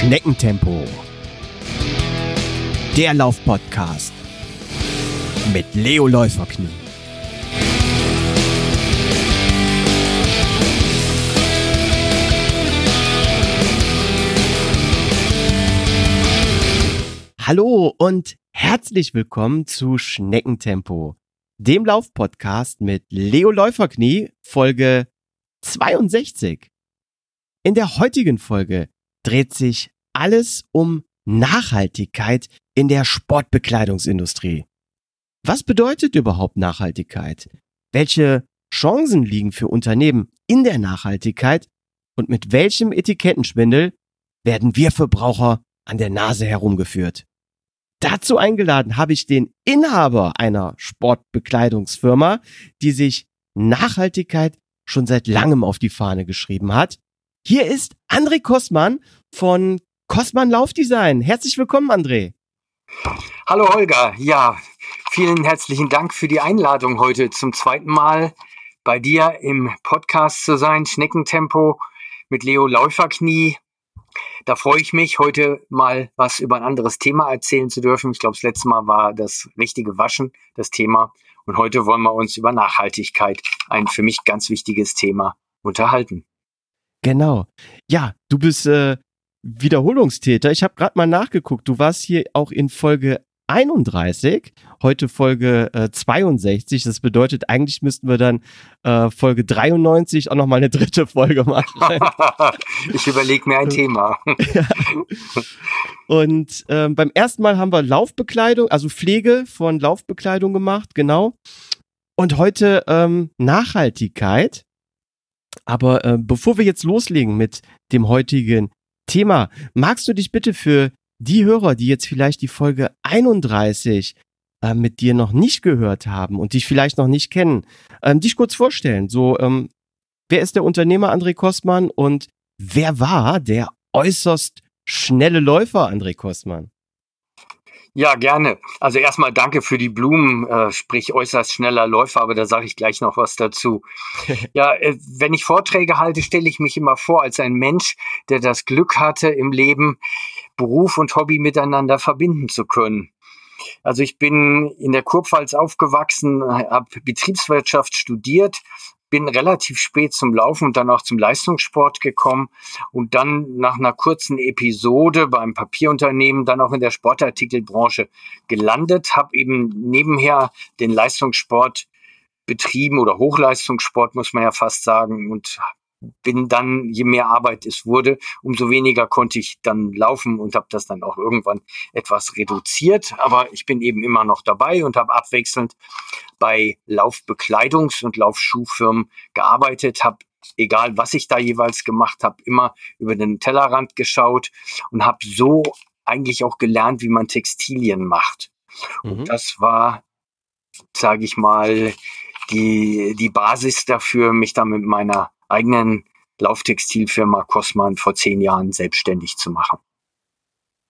Schneckentempo. Der Laufpodcast mit Leo Läuferknie. Hallo und herzlich willkommen zu Schneckentempo, dem Laufpodcast mit Leo Läuferknie, Folge 62. In der heutigen Folge dreht sich alles um Nachhaltigkeit in der Sportbekleidungsindustrie. Was bedeutet überhaupt Nachhaltigkeit? Welche Chancen liegen für Unternehmen in der Nachhaltigkeit? Und mit welchem Etikettenschwindel werden wir Verbraucher an der Nase herumgeführt? Dazu eingeladen habe ich den Inhaber einer Sportbekleidungsfirma, die sich Nachhaltigkeit schon seit langem auf die Fahne geschrieben hat. Hier ist André Kossmann von Kossmann Laufdesign. Herzlich willkommen, André. Hallo Holger. Ja, vielen herzlichen Dank für die Einladung heute zum zweiten Mal bei dir im Podcast zu sein. Schneckentempo mit Leo Läuferknie. Da freue ich mich, heute mal was über ein anderes Thema erzählen zu dürfen. Ich glaube, das letzte Mal war das richtige Waschen das Thema. Und heute wollen wir uns über Nachhaltigkeit, ein für mich ganz wichtiges Thema, unterhalten. Genau. Ja, du bist äh, Wiederholungstäter. Ich habe gerade mal nachgeguckt. Du warst hier auch in Folge 31, heute Folge äh, 62. Das bedeutet, eigentlich müssten wir dann äh, Folge 93 auch nochmal eine dritte Folge machen. ich überlege mir ein Thema. ja. Und ähm, beim ersten Mal haben wir Laufbekleidung, also Pflege von Laufbekleidung gemacht, genau. Und heute ähm, Nachhaltigkeit. Aber äh, bevor wir jetzt loslegen mit dem heutigen Thema, magst du dich bitte für die Hörer, die jetzt vielleicht die Folge 31 äh, mit dir noch nicht gehört haben und dich vielleicht noch nicht kennen, ähm, dich kurz vorstellen. So, ähm, wer ist der Unternehmer André Kostmann und wer war der äußerst schnelle Läufer André Kostmann? Ja, gerne. Also erstmal danke für die Blumen, äh, sprich äußerst schneller Läufer, aber da sage ich gleich noch was dazu. ja, äh, wenn ich Vorträge halte, stelle ich mich immer vor als ein Mensch, der das Glück hatte, im Leben Beruf und Hobby miteinander verbinden zu können. Also ich bin in der Kurpfalz aufgewachsen, habe Betriebswirtschaft studiert, bin relativ spät zum Laufen und dann auch zum Leistungssport gekommen und dann nach einer kurzen Episode beim Papierunternehmen dann auch in der Sportartikelbranche gelandet, habe eben nebenher den Leistungssport betrieben oder Hochleistungssport muss man ja fast sagen und bin dann, je mehr Arbeit es wurde, umso weniger konnte ich dann laufen und habe das dann auch irgendwann etwas reduziert. Aber ich bin eben immer noch dabei und habe abwechselnd bei Laufbekleidungs- und Laufschuhfirmen gearbeitet, habe egal was ich da jeweils gemacht habe, immer über den Tellerrand geschaut und habe so eigentlich auch gelernt, wie man Textilien macht. Mhm. Und das war, sage ich mal, die, die Basis dafür, mich da mit meiner eigenen Lauftextilfirma Cosman vor zehn Jahren selbstständig zu machen.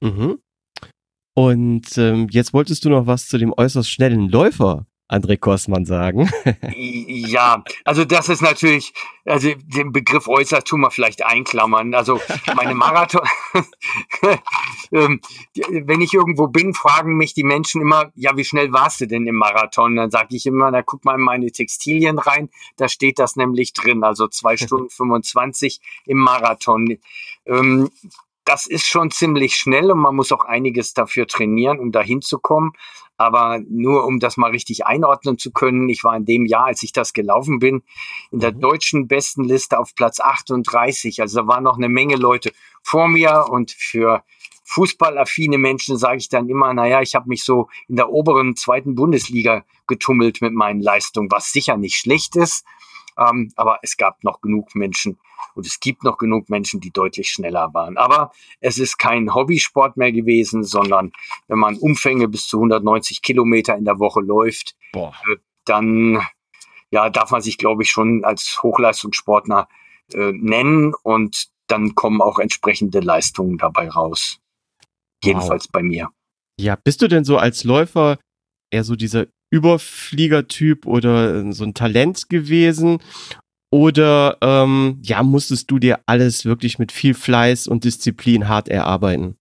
Mhm. Und ähm, jetzt wolltest du noch was zu dem äußerst schnellen Läufer André Kossmann sagen. ja, also das ist natürlich, also den Begriff äußerst tun wir vielleicht einklammern. Also meine Marathon, ähm, wenn ich irgendwo bin, fragen mich die Menschen immer, ja, wie schnell warst du denn im Marathon? Dann sage ich immer, na guck mal in meine Textilien rein, da steht das nämlich drin, also zwei Stunden 25 im Marathon. Ähm, das ist schon ziemlich schnell und man muss auch einiges dafür trainieren, um dahin zu kommen. Aber nur um das mal richtig einordnen zu können, ich war in dem Jahr, als ich das gelaufen bin, in der mhm. deutschen Bestenliste auf Platz 38. Also da waren noch eine Menge Leute vor mir und für fußballaffine Menschen sage ich dann immer, naja, ich habe mich so in der oberen zweiten Bundesliga getummelt mit meinen Leistungen, was sicher nicht schlecht ist. Ähm, aber es gab noch genug Menschen und es gibt noch genug Menschen, die deutlich schneller waren. Aber es ist kein Hobbysport mehr gewesen, sondern wenn man Umfänge bis zu 190 Kilometer in der Woche läuft. Äh, dann ja, darf man sich, glaube ich, schon als Hochleistungssportler äh, nennen und dann kommen auch entsprechende Leistungen dabei raus. Jedenfalls wow. bei mir. Ja, bist du denn so als Läufer eher so dieser Überfliegertyp oder äh, so ein Talent gewesen? Oder ähm, ja, musstest du dir alles wirklich mit viel Fleiß und Disziplin hart erarbeiten?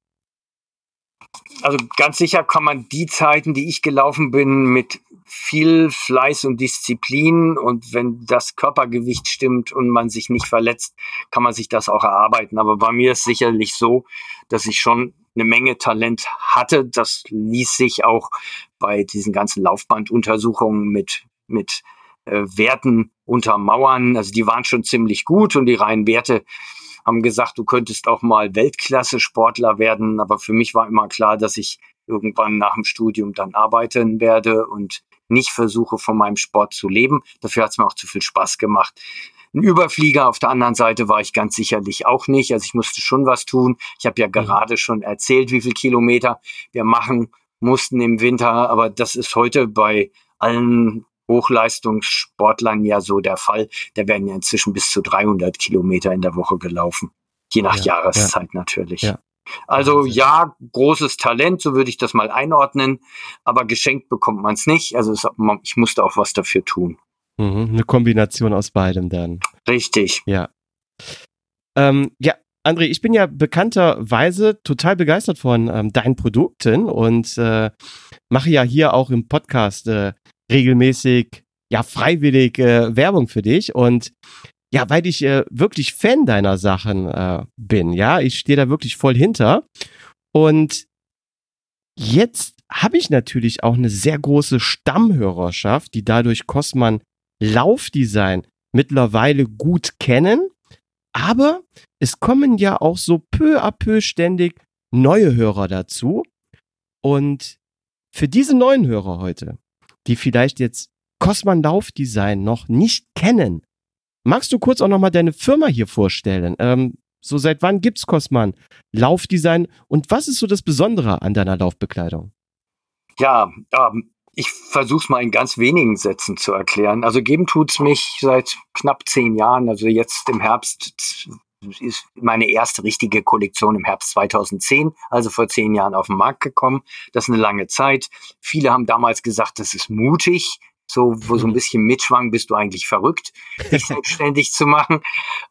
Also ganz sicher kann man die Zeiten, die ich gelaufen bin, mit viel Fleiß und Disziplin und wenn das Körpergewicht stimmt und man sich nicht verletzt, kann man sich das auch erarbeiten. Aber bei mir ist sicherlich so, dass ich schon eine Menge Talent hatte. Das ließ sich auch bei diesen ganzen Laufbanduntersuchungen mit, mit äh, Werten untermauern. Also die waren schon ziemlich gut und die reinen Werte haben gesagt, du könntest auch mal Weltklasse-Sportler werden. Aber für mich war immer klar, dass ich irgendwann nach dem Studium dann arbeiten werde und nicht versuche, von meinem Sport zu leben. Dafür hat es mir auch zu viel Spaß gemacht. Ein Überflieger auf der anderen Seite war ich ganz sicherlich auch nicht. Also ich musste schon was tun. Ich habe ja mhm. gerade schon erzählt, wie viel Kilometer wir machen mussten im Winter. Aber das ist heute bei allen Hochleistungssportlern ja so der Fall. Da werden ja inzwischen bis zu 300 Kilometer in der Woche gelaufen. Je nach ja, Jahreszeit ja. natürlich. Ja. Also ja, großes Talent, so würde ich das mal einordnen, aber geschenkt bekommt man es nicht. Also es, ich musste auch was dafür tun. Mhm, eine Kombination aus beidem dann. Richtig. Ja. Ähm, ja, André, ich bin ja bekannterweise total begeistert von ähm, deinen Produkten und äh, mache ja hier auch im Podcast äh, regelmäßig, ja, freiwillig äh, Werbung für dich. Und ja, weil ich äh, wirklich Fan deiner Sachen äh, bin, ja, ich stehe da wirklich voll hinter. Und jetzt habe ich natürlich auch eine sehr große Stammhörerschaft, die dadurch Cosman Laufdesign mittlerweile gut kennen. Aber es kommen ja auch so peu à peu ständig neue Hörer dazu. Und für diese neuen Hörer heute die vielleicht jetzt Cosman Laufdesign noch nicht kennen. Magst du kurz auch nochmal deine Firma hier vorstellen? Ähm, so seit wann gibt's Cosman Laufdesign und was ist so das Besondere an deiner Laufbekleidung? Ja, ähm, ich versuche es mal in ganz wenigen Sätzen zu erklären. Also geben tut's mich seit knapp zehn Jahren. Also jetzt im Herbst ist meine erste richtige Kollektion im Herbst 2010, also vor zehn Jahren auf den Markt gekommen. Das ist eine lange Zeit. Viele haben damals gesagt, das ist mutig. So, wo so ein bisschen mitschwang, bist du eigentlich verrückt, dich selbstständig zu machen.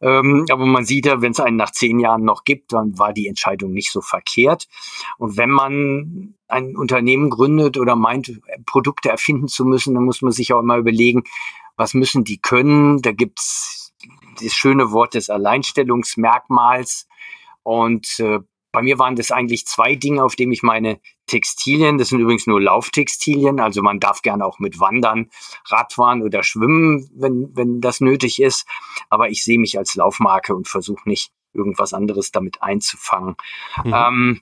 Ähm, aber man sieht ja, wenn es einen nach zehn Jahren noch gibt, dann war die Entscheidung nicht so verkehrt. Und wenn man ein Unternehmen gründet oder meint, Produkte erfinden zu müssen, dann muss man sich auch immer überlegen, was müssen die können? Da gibt's das schöne Wort des Alleinstellungsmerkmals. Und äh, bei mir waren das eigentlich zwei Dinge, auf denen ich meine Textilien, das sind übrigens nur Lauftextilien, also man darf gerne auch mit Wandern, Radfahren oder Schwimmen, wenn, wenn das nötig ist. Aber ich sehe mich als Laufmarke und versuche nicht irgendwas anderes damit einzufangen. Mhm. Ähm,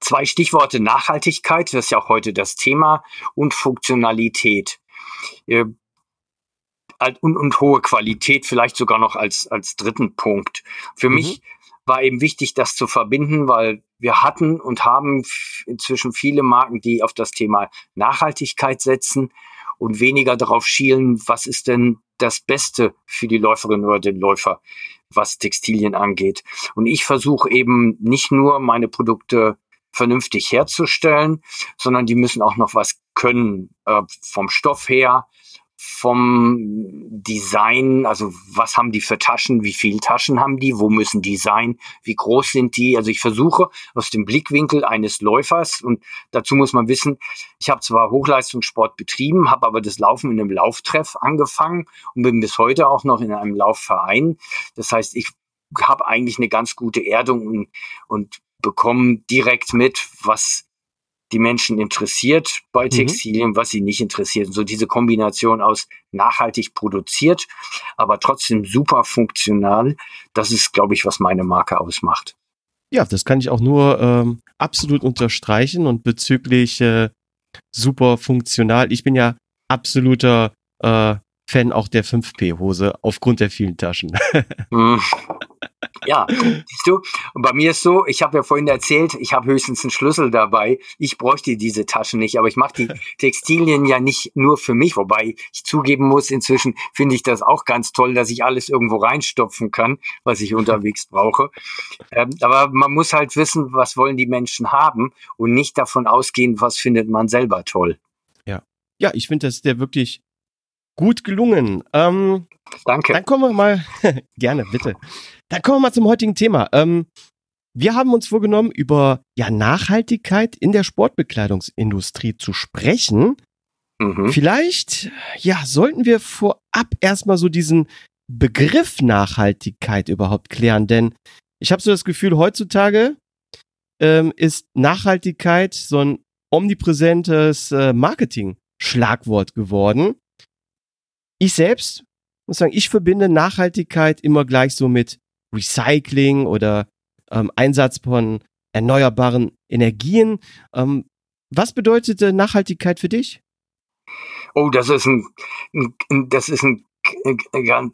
zwei Stichworte Nachhaltigkeit, das ist ja auch heute das Thema, und Funktionalität. Äh, und, und hohe Qualität vielleicht sogar noch als, als dritten Punkt. Für mhm. mich war eben wichtig, das zu verbinden, weil wir hatten und haben inzwischen viele Marken, die auf das Thema Nachhaltigkeit setzen und weniger darauf schielen, was ist denn das Beste für die Läuferin oder den Läufer, was Textilien angeht. Und ich versuche eben nicht nur meine Produkte vernünftig herzustellen, sondern die müssen auch noch was können, äh, vom Stoff her, vom Design, also was haben die für Taschen, wie viele Taschen haben die, wo müssen die sein, wie groß sind die. Also ich versuche aus dem Blickwinkel eines Läufers und dazu muss man wissen, ich habe zwar Hochleistungssport betrieben, habe aber das Laufen in einem Lauftreff angefangen und bin bis heute auch noch in einem Laufverein. Das heißt, ich habe eigentlich eine ganz gute Erdung und, und bekomme direkt mit, was die Menschen interessiert bei mhm. Textilien, mhm. was sie nicht interessiert. So diese Kombination aus nachhaltig produziert, aber trotzdem super funktional, das ist, glaube ich, was meine Marke ausmacht. Ja, das kann ich auch nur ähm, absolut unterstreichen und bezüglich äh, super funktional. Ich bin ja absoluter äh, Fan auch der 5P-Hose aufgrund der vielen Taschen. Hm. Ja, siehst du, und bei mir ist so, ich habe ja vorhin erzählt, ich habe höchstens einen Schlüssel dabei. Ich bräuchte diese Taschen nicht, aber ich mache die Textilien ja nicht nur für mich, wobei ich zugeben muss, inzwischen finde ich das auch ganz toll, dass ich alles irgendwo reinstopfen kann, was ich unterwegs brauche. Ähm, aber man muss halt wissen, was wollen die Menschen haben und nicht davon ausgehen, was findet man selber toll. Ja, ja, ich finde, das ist der wirklich Gut gelungen. Ähm, Danke. Dann kommen wir mal, gerne, bitte. Dann kommen wir mal zum heutigen Thema. Ähm, wir haben uns vorgenommen, über ja, Nachhaltigkeit in der Sportbekleidungsindustrie zu sprechen. Mhm. Vielleicht, ja, sollten wir vorab erstmal so diesen Begriff Nachhaltigkeit überhaupt klären, denn ich habe so das Gefühl, heutzutage ähm, ist Nachhaltigkeit so ein omnipräsentes äh, Marketing-Schlagwort geworden. Ich selbst muss sagen, ich verbinde Nachhaltigkeit immer gleich so mit Recycling oder ähm, Einsatz von erneuerbaren Energien. Ähm, was bedeutet Nachhaltigkeit für dich? Oh, das ist ein, ein das ist ein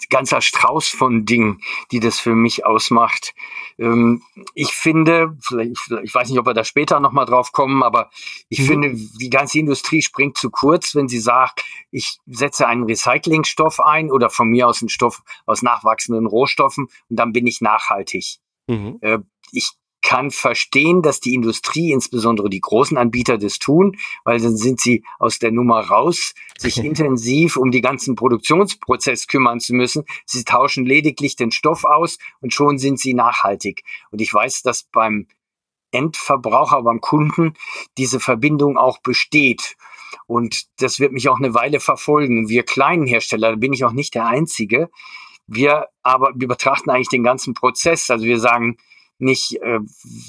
ganzer Strauß von Dingen, die das für mich ausmacht. Ähm, ich finde, ich weiß nicht, ob wir da später nochmal drauf kommen, aber ich mhm. finde, die ganze Industrie springt zu kurz, wenn sie sagt, ich setze einen Recyclingstoff ein oder von mir aus einen Stoff aus nachwachsenden Rohstoffen und dann bin ich nachhaltig. Mhm. Äh, ich kann verstehen, dass die Industrie, insbesondere die großen Anbieter, das tun, weil dann sind sie aus der Nummer raus, sich intensiv um die ganzen Produktionsprozess kümmern zu müssen. Sie tauschen lediglich den Stoff aus und schon sind sie nachhaltig. Und ich weiß, dass beim Endverbraucher, beim Kunden diese Verbindung auch besteht. Und das wird mich auch eine Weile verfolgen. Wir kleinen Hersteller, da bin ich auch nicht der Einzige. Wir aber, wir betrachten eigentlich den ganzen Prozess. Also wir sagen, nicht, äh,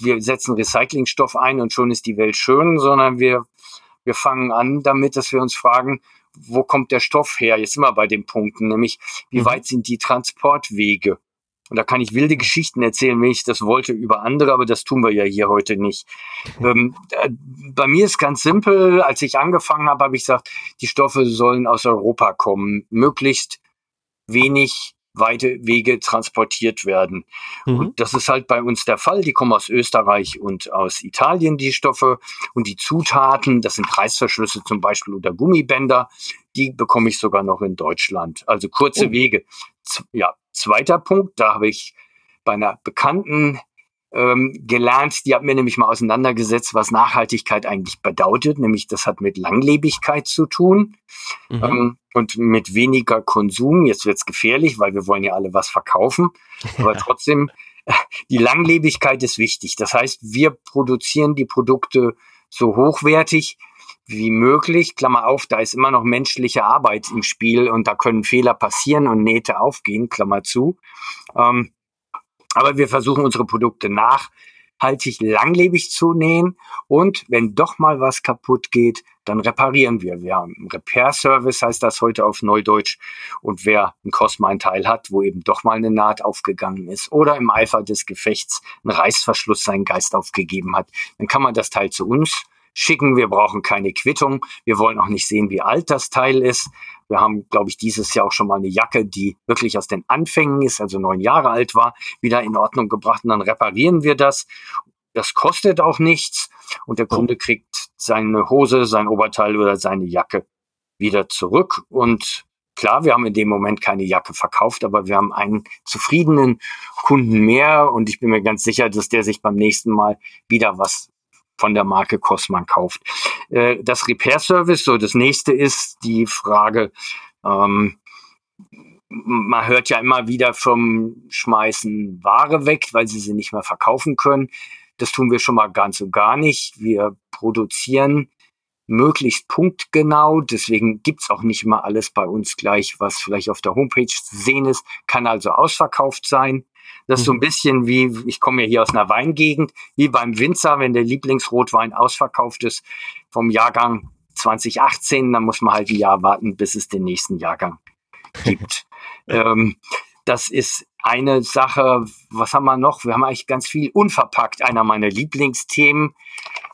wir setzen Recyclingstoff ein und schon ist die Welt schön, sondern wir, wir fangen an damit, dass wir uns fragen, wo kommt der Stoff her? Jetzt immer bei den Punkten, nämlich wie mhm. weit sind die Transportwege? Und da kann ich wilde Geschichten erzählen, wenn ich das wollte, über andere, aber das tun wir ja hier heute nicht. Ähm, äh, bei mir ist ganz simpel, als ich angefangen habe, habe ich gesagt, die Stoffe sollen aus Europa kommen, möglichst wenig weite Wege transportiert werden. Mhm. Und das ist halt bei uns der Fall. Die kommen aus Österreich und aus Italien, die Stoffe. Und die Zutaten, das sind Reißverschlüsse zum Beispiel oder Gummibänder, die bekomme ich sogar noch in Deutschland. Also kurze oh. Wege. Z ja, zweiter Punkt, da habe ich bei einer bekannten ähm, gelernt, die hat mir nämlich mal auseinandergesetzt, was Nachhaltigkeit eigentlich bedeutet, nämlich das hat mit Langlebigkeit zu tun mhm. ähm, und mit weniger Konsum. Jetzt wird's gefährlich, weil wir wollen ja alle was verkaufen, aber trotzdem, die Langlebigkeit ist wichtig. Das heißt, wir produzieren die Produkte so hochwertig wie möglich. Klammer auf, da ist immer noch menschliche Arbeit im Spiel und da können Fehler passieren und Nähte aufgehen, Klammer zu. Ähm, aber wir versuchen unsere Produkte nachhaltig langlebig zu nähen und wenn doch mal was kaputt geht, dann reparieren wir. Wir haben einen Repair-Service, heißt das heute auf Neudeutsch. Und wer einen Cosmine-Teil hat, wo eben doch mal eine Naht aufgegangen ist oder im Eifer des Gefechts ein Reißverschluss seinen Geist aufgegeben hat, dann kann man das Teil zu uns schicken. Wir brauchen keine Quittung. Wir wollen auch nicht sehen, wie alt das Teil ist. Wir haben, glaube ich, dieses Jahr auch schon mal eine Jacke, die wirklich aus den Anfängen ist, also neun Jahre alt war, wieder in Ordnung gebracht und dann reparieren wir das. Das kostet auch nichts und der Kunde kriegt seine Hose, sein Oberteil oder seine Jacke wieder zurück und Klar, wir haben in dem Moment keine Jacke verkauft, aber wir haben einen zufriedenen Kunden mehr und ich bin mir ganz sicher, dass der sich beim nächsten Mal wieder was von der Marke Cosman kauft. Äh, das Repair Service, so das nächste ist die Frage, ähm, man hört ja immer wieder vom Schmeißen Ware weg, weil sie sie nicht mehr verkaufen können. Das tun wir schon mal ganz und gar nicht. Wir produzieren möglichst punktgenau. Deswegen gibt's auch nicht immer alles bei uns gleich, was vielleicht auf der Homepage zu sehen ist. Kann also ausverkauft sein. Das ist so ein mhm. bisschen wie, ich komme ja hier aus einer Weingegend, wie beim Winzer, wenn der Lieblingsrotwein ausverkauft ist vom Jahrgang 2018, dann muss man halt ein Jahr warten, bis es den nächsten Jahrgang gibt. ähm, das ist eine Sache. Was haben wir noch? Wir haben eigentlich ganz viel unverpackt. Einer meiner Lieblingsthemen.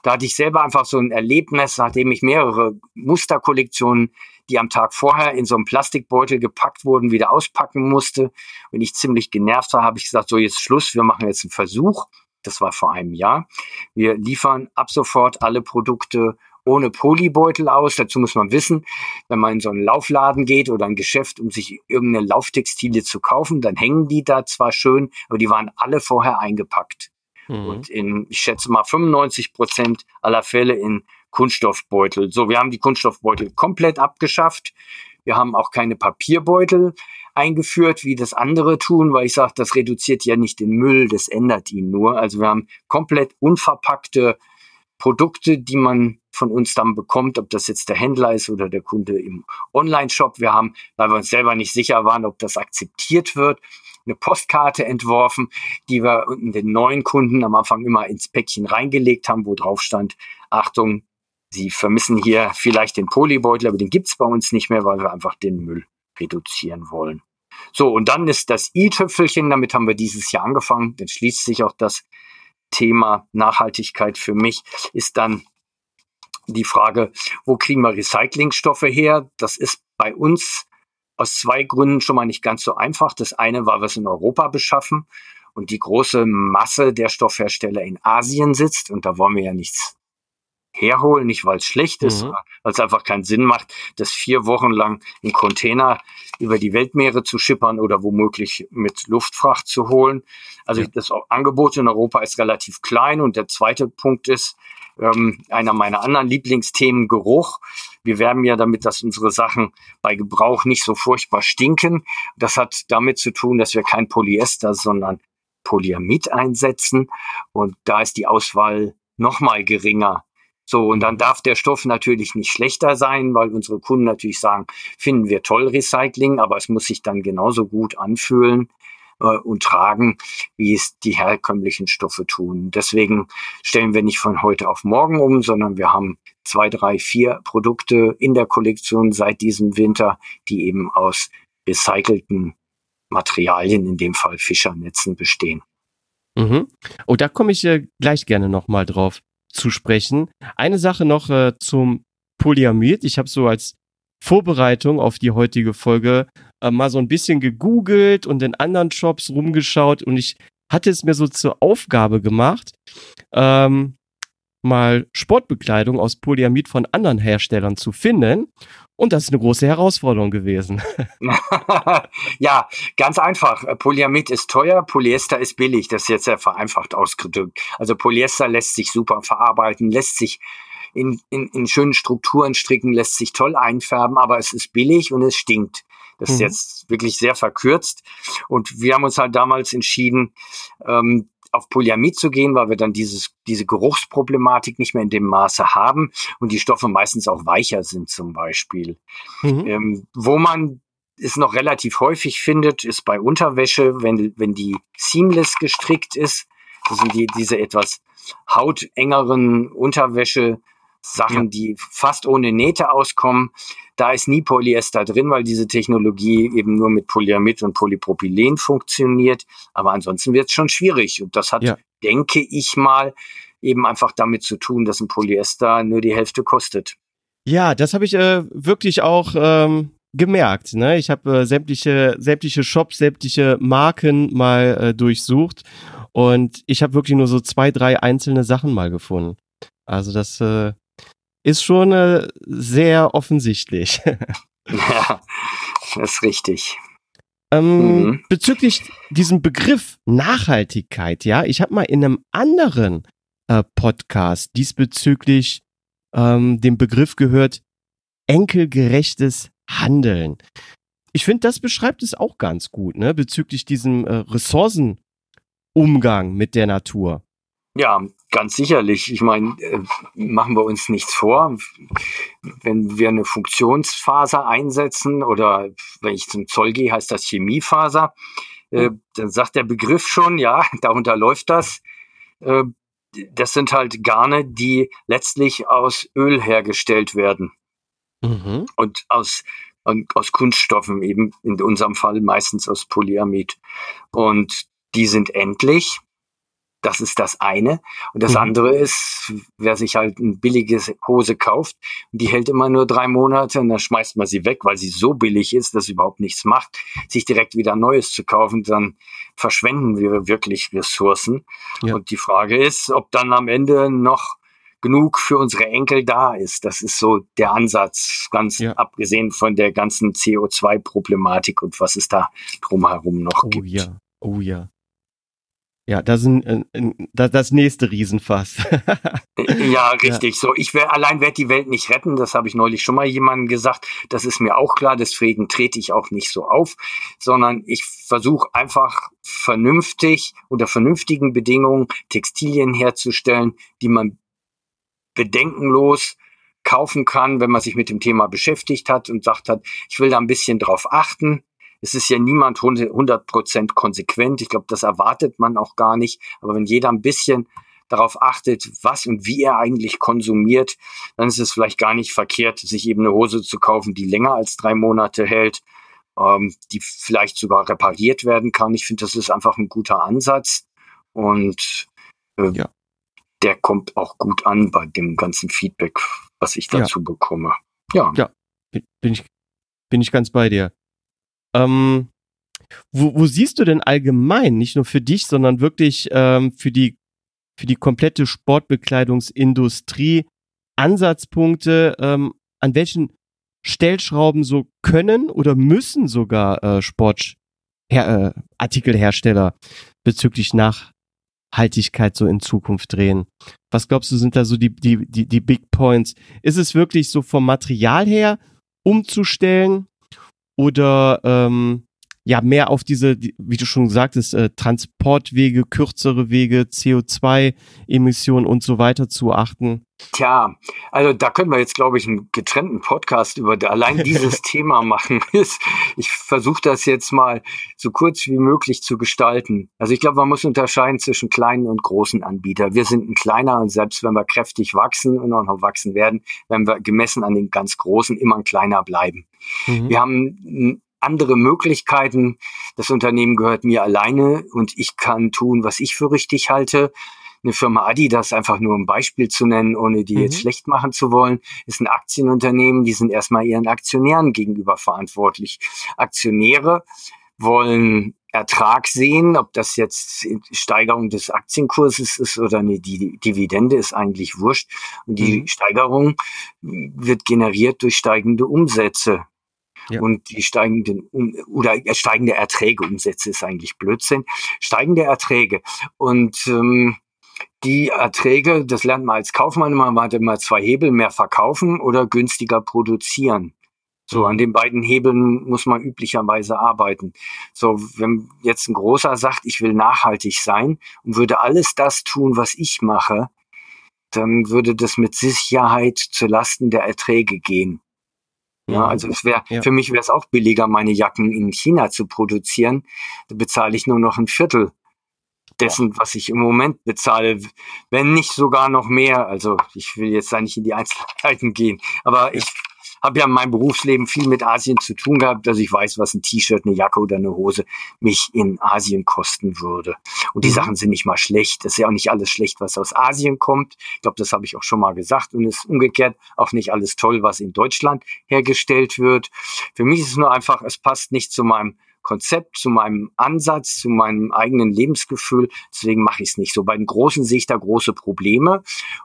Da hatte ich selber einfach so ein Erlebnis, nachdem ich mehrere Musterkollektionen die am Tag vorher in so einem Plastikbeutel gepackt wurden, wieder auspacken musste. Und ich ziemlich genervt war, habe ich gesagt, so jetzt Schluss, wir machen jetzt einen Versuch. Das war vor einem Jahr. Wir liefern ab sofort alle Produkte ohne Polybeutel aus. Dazu muss man wissen, wenn man in so einen Laufladen geht oder ein Geschäft, um sich irgendeine Lauftextilie zu kaufen, dann hängen die da zwar schön, aber die waren alle vorher eingepackt. Mhm. Und in, ich schätze mal, 95 Prozent aller Fälle in Kunststoffbeutel. So, wir haben die Kunststoffbeutel komplett abgeschafft. Wir haben auch keine Papierbeutel eingeführt, wie das andere tun, weil ich sage, das reduziert ja nicht den Müll, das ändert ihn nur. Also wir haben komplett unverpackte Produkte, die man von uns dann bekommt, ob das jetzt der Händler ist oder der Kunde im Online-Shop. Wir haben, weil wir uns selber nicht sicher waren, ob das akzeptiert wird, eine Postkarte entworfen, die wir den neuen Kunden am Anfang immer ins Päckchen reingelegt haben, wo drauf stand, Achtung, Sie vermissen hier vielleicht den Polybeutel, aber den gibt's bei uns nicht mehr, weil wir einfach den Müll reduzieren wollen. So, und dann ist das i-Tüpfelchen, damit haben wir dieses Jahr angefangen, dann schließt sich auch das Thema Nachhaltigkeit für mich, ist dann die Frage, wo kriegen wir Recyclingstoffe her? Das ist bei uns aus zwei Gründen schon mal nicht ganz so einfach. Das eine, wir es in Europa beschaffen und die große Masse der Stoffhersteller in Asien sitzt und da wollen wir ja nichts herholen, nicht weil es schlecht ist, mhm. weil es einfach keinen Sinn macht, das vier Wochen lang in Container über die Weltmeere zu schippern oder womöglich mit Luftfracht zu holen. Also ja. das Angebot in Europa ist relativ klein und der zweite Punkt ist, ähm, einer meiner anderen Lieblingsthemen, Geruch. Wir werben ja damit, dass unsere Sachen bei Gebrauch nicht so furchtbar stinken. Das hat damit zu tun, dass wir kein Polyester, sondern Polyamid einsetzen. Und da ist die Auswahl nochmal geringer. So, und dann darf der Stoff natürlich nicht schlechter sein, weil unsere Kunden natürlich sagen, finden wir toll Recycling, aber es muss sich dann genauso gut anfühlen äh, und tragen, wie es die herkömmlichen Stoffe tun. Deswegen stellen wir nicht von heute auf morgen um, sondern wir haben zwei, drei, vier Produkte in der Kollektion seit diesem Winter, die eben aus recycelten Materialien, in dem Fall Fischernetzen, bestehen. Mhm. Oh, da komme ich äh, gleich gerne nochmal drauf zu sprechen. Eine Sache noch äh, zum Polyamid. Ich habe so als Vorbereitung auf die heutige Folge äh, mal so ein bisschen gegoogelt und in anderen Shops rumgeschaut und ich hatte es mir so zur Aufgabe gemacht, ähm, mal Sportbekleidung aus Polyamid von anderen Herstellern zu finden. Und das ist eine große Herausforderung gewesen. ja, ganz einfach. Polyamid ist teuer, Polyester ist billig. Das ist jetzt sehr vereinfacht ausgedrückt. Also Polyester lässt sich super verarbeiten, lässt sich in, in, in schönen Strukturen stricken, lässt sich toll einfärben, aber es ist billig und es stinkt. Das mhm. ist jetzt wirklich sehr verkürzt. Und wir haben uns halt damals entschieden, ähm, auf Polyamid zu gehen, weil wir dann dieses, diese Geruchsproblematik nicht mehr in dem Maße haben und die Stoffe meistens auch weicher sind zum Beispiel. Mhm. Ähm, wo man es noch relativ häufig findet, ist bei Unterwäsche, wenn, wenn die seamless gestrickt ist. Das sind die, diese etwas hautengeren Unterwäsche, Sachen, ja. die fast ohne Nähte auskommen. Da ist nie Polyester drin, weil diese Technologie eben nur mit Polyamid und Polypropylen funktioniert. Aber ansonsten wird es schon schwierig. Und das hat, ja. denke ich mal, eben einfach damit zu tun, dass ein Polyester nur die Hälfte kostet. Ja, das habe ich äh, wirklich auch ähm, gemerkt. Ne? Ich habe äh, sämtliche, sämtliche Shops, sämtliche Marken mal äh, durchsucht und ich habe wirklich nur so zwei, drei einzelne Sachen mal gefunden. Also das äh, ist schon äh, sehr offensichtlich. ja, das ist richtig. Ähm, mhm. Bezüglich diesem Begriff Nachhaltigkeit, ja, ich habe mal in einem anderen äh, Podcast diesbezüglich ähm, den Begriff gehört, enkelgerechtes Handeln. Ich finde, das beschreibt es auch ganz gut, ne, bezüglich diesem äh, Ressourcenumgang mit der Natur. Ja, ganz sicherlich. Ich meine, äh, machen wir uns nichts vor. Wenn wir eine Funktionsfaser einsetzen oder wenn ich zum Zoll gehe, heißt das Chemiefaser, äh, hm. dann sagt der Begriff schon, ja, darunter läuft das. Äh, das sind halt Garne, die letztlich aus Öl hergestellt werden. Mhm. Und aus, und aus Kunststoffen, eben in unserem Fall meistens aus Polyamid. Und die sind endlich das ist das eine. Und das mhm. andere ist, wer sich halt eine billige Hose kauft, die hält immer nur drei Monate und dann schmeißt man sie weg, weil sie so billig ist, dass sie überhaupt nichts macht, sich direkt wieder Neues zu kaufen, dann verschwenden wir wirklich Ressourcen. Ja. Und die Frage ist, ob dann am Ende noch genug für unsere Enkel da ist. Das ist so der Ansatz, ganz ja. abgesehen von der ganzen CO2-Problematik und was es da drumherum noch oh, gibt. Ja. Oh ja. Ja, das ist ein, ein, das, das nächste Riesenfass. ja, richtig. Ja. So, ich wär, allein werde die Welt nicht retten. Das habe ich neulich schon mal jemandem gesagt. Das ist mir auch klar. Deswegen trete ich auch nicht so auf, sondern ich versuche einfach vernünftig unter vernünftigen Bedingungen Textilien herzustellen, die man bedenkenlos kaufen kann, wenn man sich mit dem Thema beschäftigt hat und sagt hat, ich will da ein bisschen drauf achten es ist ja niemand 100 Prozent konsequent. Ich glaube, das erwartet man auch gar nicht. Aber wenn jeder ein bisschen darauf achtet, was und wie er eigentlich konsumiert, dann ist es vielleicht gar nicht verkehrt, sich eben eine Hose zu kaufen, die länger als drei Monate hält, ähm, die vielleicht sogar repariert werden kann. Ich finde, das ist einfach ein guter Ansatz und äh, ja. der kommt auch gut an bei dem ganzen Feedback, was ich dazu ja. bekomme. Ja. Ja, bin ich, bin ich ganz bei dir. Ähm, wo, wo siehst du denn allgemein, nicht nur für dich, sondern wirklich ähm, für die für die komplette Sportbekleidungsindustrie Ansatzpunkte, ähm, an welchen Stellschrauben so können oder müssen sogar äh, Sportartikelhersteller äh, bezüglich Nachhaltigkeit so in Zukunft drehen? Was glaubst du, sind da so die, die, die, die Big Points? Ist es wirklich so vom Material her umzustellen? Oder ähm, ja mehr auf diese, wie du schon sagtest, äh, Transportwege, kürzere Wege, CO2-Emissionen und so weiter zu achten? Tja, also da können wir jetzt, glaube ich, einen getrennten Podcast über allein dieses Thema machen. Ich versuche das jetzt mal so kurz wie möglich zu gestalten. Also ich glaube, man muss unterscheiden zwischen kleinen und großen Anbietern. Wir sind ein kleiner und selbst wenn wir kräftig wachsen und auch noch wachsen werden, werden wir gemessen an den ganz großen immer ein kleiner bleiben. Mhm. Wir haben andere Möglichkeiten. Das Unternehmen gehört mir alleine und ich kann tun, was ich für richtig halte. Eine Firma Adidas, einfach nur um Beispiel zu nennen, ohne die mhm. jetzt schlecht machen zu wollen, ist ein Aktienunternehmen, die sind erstmal ihren Aktionären gegenüber verantwortlich. Aktionäre wollen Ertrag sehen, ob das jetzt Steigerung des Aktienkurses ist oder eine Dividende, ist eigentlich wurscht. Und die mhm. Steigerung wird generiert durch steigende Umsätze. Ja. Und die steigenden oder steigende Erträge, Umsätze ist eigentlich Blödsinn, steigende Erträge. Und ähm, die Erträge, das lernt man als Kaufmann immer, man hat immer zwei Hebel, mehr verkaufen oder günstiger produzieren. So, an den beiden Hebeln muss man üblicherweise arbeiten. So, wenn jetzt ein großer sagt, ich will nachhaltig sein und würde alles das tun, was ich mache, dann würde das mit Sicherheit zu Lasten der Erträge gehen. Ja, mhm. also es wäre, ja. für mich wäre es auch billiger, meine Jacken in China zu produzieren. Da bezahle ich nur noch ein Viertel dessen, was ich im Moment bezahle, wenn nicht sogar noch mehr. Also ich will jetzt da nicht in die Einzelheiten gehen, aber ich habe ja in meinem Berufsleben viel mit Asien zu tun gehabt, dass ich weiß, was ein T-Shirt, eine Jacke oder eine Hose mich in Asien kosten würde. Und die mhm. Sachen sind nicht mal schlecht. Das ist ja auch nicht alles schlecht, was aus Asien kommt. Ich glaube, das habe ich auch schon mal gesagt. Und es ist umgekehrt auch nicht alles toll, was in Deutschland hergestellt wird. Für mich ist es nur einfach, es passt nicht zu meinem Konzept, zu meinem Ansatz, zu meinem eigenen Lebensgefühl. Deswegen mache ich es nicht so. Bei den Großen sehe ich da große Probleme.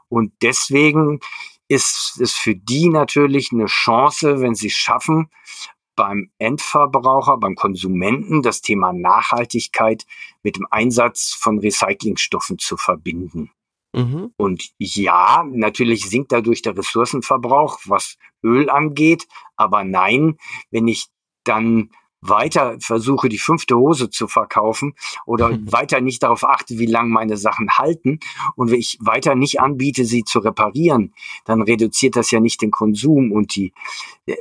Und deswegen ist es für die natürlich eine Chance, wenn sie es schaffen, beim Endverbraucher, beim Konsumenten das Thema Nachhaltigkeit mit dem Einsatz von Recyclingstoffen zu verbinden. Mhm. Und ja, natürlich sinkt dadurch der Ressourcenverbrauch, was Öl angeht, aber nein, wenn ich dann weiter versuche, die fünfte Hose zu verkaufen oder weiter nicht darauf achte, wie lange meine Sachen halten. Und wenn ich weiter nicht anbiete, sie zu reparieren, dann reduziert das ja nicht den Konsum und die äh,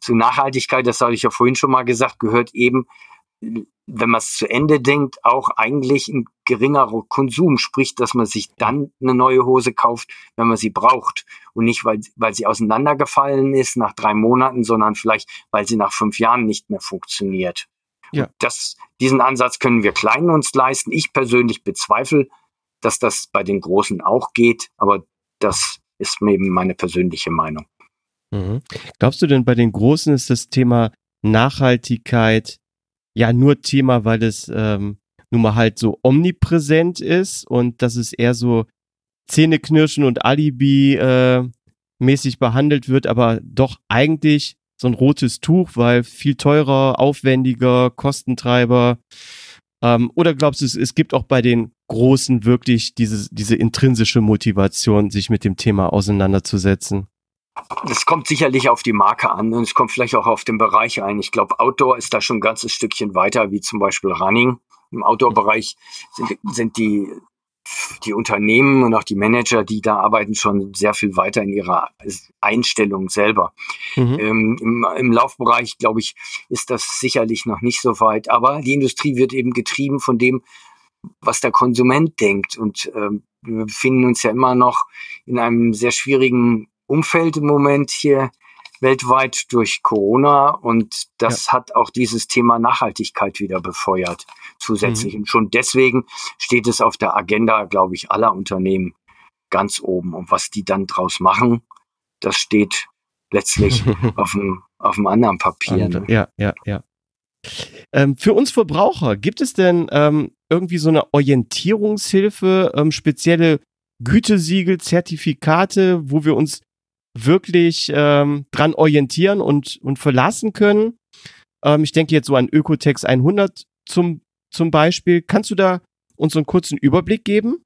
zur Nachhaltigkeit, das habe ich ja vorhin schon mal gesagt, gehört eben wenn man es zu Ende denkt, auch eigentlich ein geringerer Konsum, sprich, dass man sich dann eine neue Hose kauft, wenn man sie braucht und nicht, weil, weil sie auseinandergefallen ist nach drei Monaten, sondern vielleicht, weil sie nach fünf Jahren nicht mehr funktioniert. Ja. das, diesen Ansatz können wir Kleinen uns leisten. Ich persönlich bezweifle, dass das bei den Großen auch geht, aber das ist eben meine persönliche Meinung. Mhm. Glaubst du denn, bei den Großen ist das Thema Nachhaltigkeit ja nur Thema, weil es ähm, nun mal halt so omnipräsent ist und dass es eher so Zähneknirschen und Alibi äh, mäßig behandelt wird, aber doch eigentlich so ein rotes Tuch, weil viel teurer, aufwendiger, Kostentreiber. Ähm, oder glaubst du, es, es gibt auch bei den Großen wirklich diese, diese intrinsische Motivation, sich mit dem Thema auseinanderzusetzen? Das kommt sicherlich auf die Marke an und es kommt vielleicht auch auf den Bereich ein. Ich glaube, Outdoor ist da schon ein ganzes Stückchen weiter, wie zum Beispiel Running. Im Outdoor-Bereich sind, sind die, die Unternehmen und auch die Manager, die da arbeiten, schon sehr viel weiter in ihrer Einstellung selber. Mhm. Ähm, im, Im Laufbereich, glaube ich, ist das sicherlich noch nicht so weit. Aber die Industrie wird eben getrieben von dem, was der Konsument denkt. Und ähm, wir befinden uns ja immer noch in einem sehr schwierigen Umfeld im Moment hier weltweit durch Corona und das ja. hat auch dieses Thema Nachhaltigkeit wieder befeuert zusätzlich. Mhm. Und schon deswegen steht es auf der Agenda, glaube ich, aller Unternehmen ganz oben. Und was die dann draus machen, das steht letztlich auf einem auf einem anderen Papier. Ne? Ja, ja, ja. Ähm, für uns Verbraucher, gibt es denn ähm, irgendwie so eine Orientierungshilfe, ähm, spezielle Gütesiegel, Zertifikate, wo wir uns wirklich ähm, dran orientieren und, und verlassen können. Ähm, ich denke jetzt so an Ökotex 100 zum, zum Beispiel. Kannst du da uns einen kurzen Überblick geben?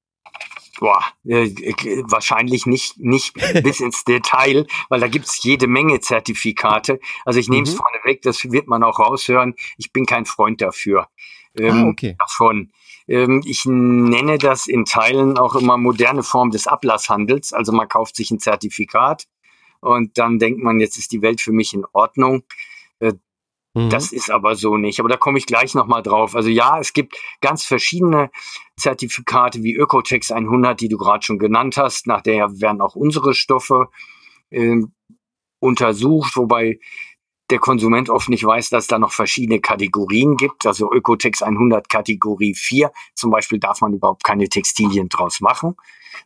Boah, äh, äh wahrscheinlich nicht, nicht bis ins Detail, weil da gibt's jede Menge Zertifikate. Also ich nehme es mhm. vorneweg, das wird man auch raushören. Ich bin kein Freund dafür. Ähm, ah, okay. Davon. Ähm, ich nenne das in Teilen auch immer moderne Form des Ablasshandels. Also man kauft sich ein Zertifikat, und dann denkt man, jetzt ist die Welt für mich in Ordnung. Äh, mhm. Das ist aber so nicht. Aber da komme ich gleich nochmal drauf. Also ja, es gibt ganz verschiedene Zertifikate wie Ökotex 100, die du gerade schon genannt hast. Nach der werden auch unsere Stoffe äh, untersucht, wobei der Konsument oft nicht weiß, dass es da noch verschiedene Kategorien gibt. Also Ökotex 100 Kategorie 4 zum Beispiel darf man überhaupt keine Textilien draus machen,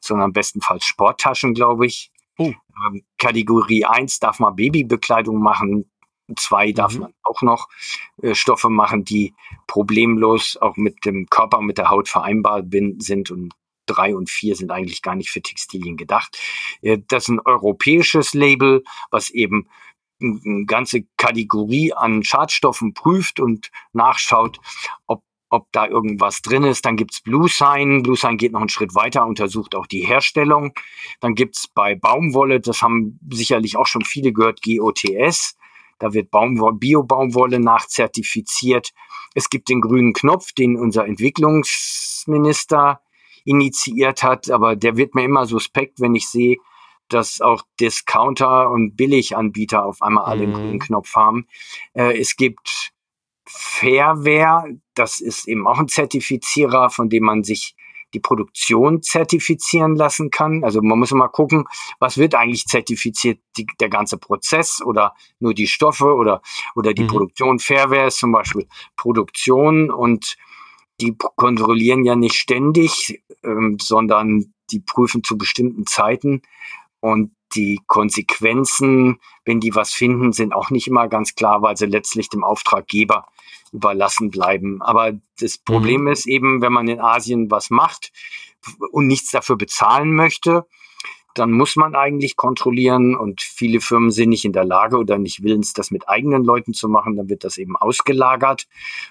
sondern bestenfalls Sporttaschen, glaube ich. Oh. Ähm, Kategorie 1 darf man Babybekleidung machen. 2 darf mhm. man auch noch äh, Stoffe machen, die problemlos auch mit dem Körper mit der Haut vereinbar sind. Und 3 und 4 sind eigentlich gar nicht für Textilien gedacht. Äh, das ist ein europäisches Label, was eben eine ganze Kategorie an Schadstoffen prüft und nachschaut, ob ob da irgendwas drin ist. Dann gibt's Blue Sign. Blue Sign geht noch einen Schritt weiter, untersucht auch die Herstellung. Dann gibt's bei Baumwolle, das haben sicherlich auch schon viele gehört, GOTS. Da wird Baumwolle, Bio-Baumwolle nachzertifiziert. Es gibt den grünen Knopf, den unser Entwicklungsminister initiiert hat, aber der wird mir immer suspekt, wenn ich sehe, dass auch Discounter und Billiganbieter auf einmal alle mhm. einen grünen Knopf haben. Äh, es gibt Fairware, das ist eben auch ein Zertifizierer, von dem man sich die Produktion zertifizieren lassen kann. Also man muss immer gucken, was wird eigentlich zertifiziert, die, der ganze Prozess oder nur die Stoffe oder, oder die mhm. Produktion. Fairware ist zum Beispiel Produktion und die kontrollieren ja nicht ständig, ähm, sondern die prüfen zu bestimmten Zeiten und die Konsequenzen, wenn die was finden, sind auch nicht immer ganz klar, weil sie letztlich dem Auftraggeber überlassen bleiben. Aber das Problem mhm. ist eben, wenn man in Asien was macht und nichts dafür bezahlen möchte, dann muss man eigentlich kontrollieren und viele Firmen sind nicht in der Lage oder nicht willens, das mit eigenen Leuten zu machen, dann wird das eben ausgelagert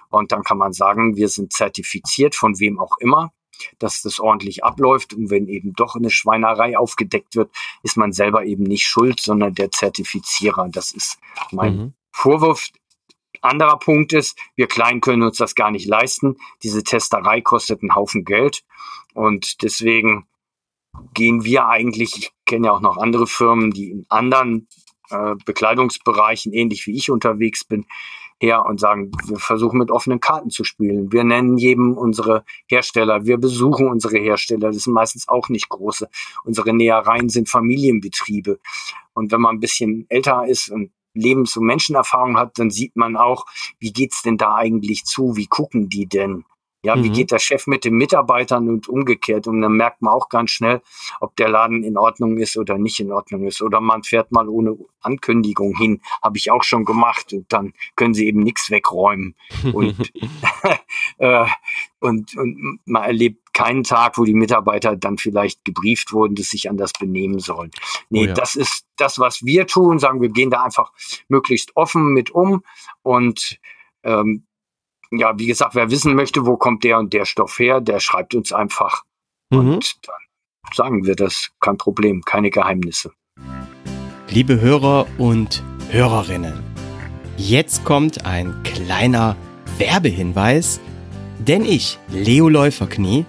und dann kann man sagen, wir sind zertifiziert von wem auch immer, dass das ordentlich abläuft und wenn eben doch eine Schweinerei aufgedeckt wird, ist man selber eben nicht schuld, sondern der Zertifizierer. Das ist mein mhm. Vorwurf. Anderer Punkt ist, wir Kleinen können uns das gar nicht leisten. Diese Testerei kostet einen Haufen Geld. Und deswegen gehen wir eigentlich, ich kenne ja auch noch andere Firmen, die in anderen äh, Bekleidungsbereichen ähnlich wie ich unterwegs bin, her und sagen, wir versuchen mit offenen Karten zu spielen. Wir nennen jedem unsere Hersteller, wir besuchen unsere Hersteller, das sind meistens auch nicht große. Unsere Nähereien sind Familienbetriebe. Und wenn man ein bisschen älter ist und Lebens- und Menschenerfahrung hat, dann sieht man auch, wie geht's denn da eigentlich zu? Wie gucken die denn? Ja, mhm. wie geht der Chef mit den Mitarbeitern und umgekehrt? Und dann merkt man auch ganz schnell, ob der Laden in Ordnung ist oder nicht in Ordnung ist. Oder man fährt mal ohne Ankündigung hin. Habe ich auch schon gemacht. Und dann können sie eben nichts wegräumen. Und, äh, und, und man erlebt keinen Tag, wo die Mitarbeiter dann vielleicht gebrieft wurden, dass sich anders benehmen sollen. Nee, oh ja. das ist das, was wir tun. Sagen wir gehen da einfach möglichst offen mit um und ähm, ja, wie gesagt, wer wissen möchte, wo kommt der und der Stoff her, der schreibt uns einfach. Mhm. Und dann sagen wir das. Kein Problem, keine Geheimnisse. Liebe Hörer und Hörerinnen, jetzt kommt ein kleiner Werbehinweis, denn ich, Leo Läuferknie,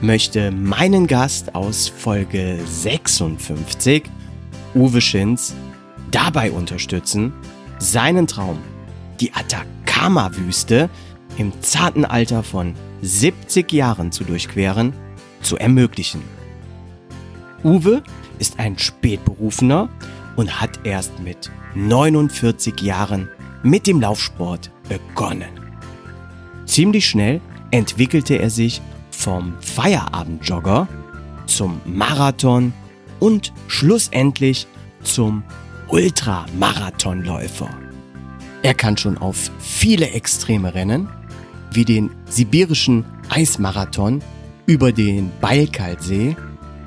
möchte meinen Gast aus Folge 56, Uwe Schinz, dabei unterstützen, seinen Traum, die Atacama-Wüste im zarten Alter von 70 Jahren zu durchqueren, zu ermöglichen. Uwe ist ein Spätberufener und hat erst mit 49 Jahren mit dem Laufsport begonnen. Ziemlich schnell entwickelte er sich vom Feierabendjogger zum Marathon und schlussendlich zum Ultramarathonläufer. Er kann schon auf viele extreme Rennen, wie den sibirischen Eismarathon über den Baikal-See,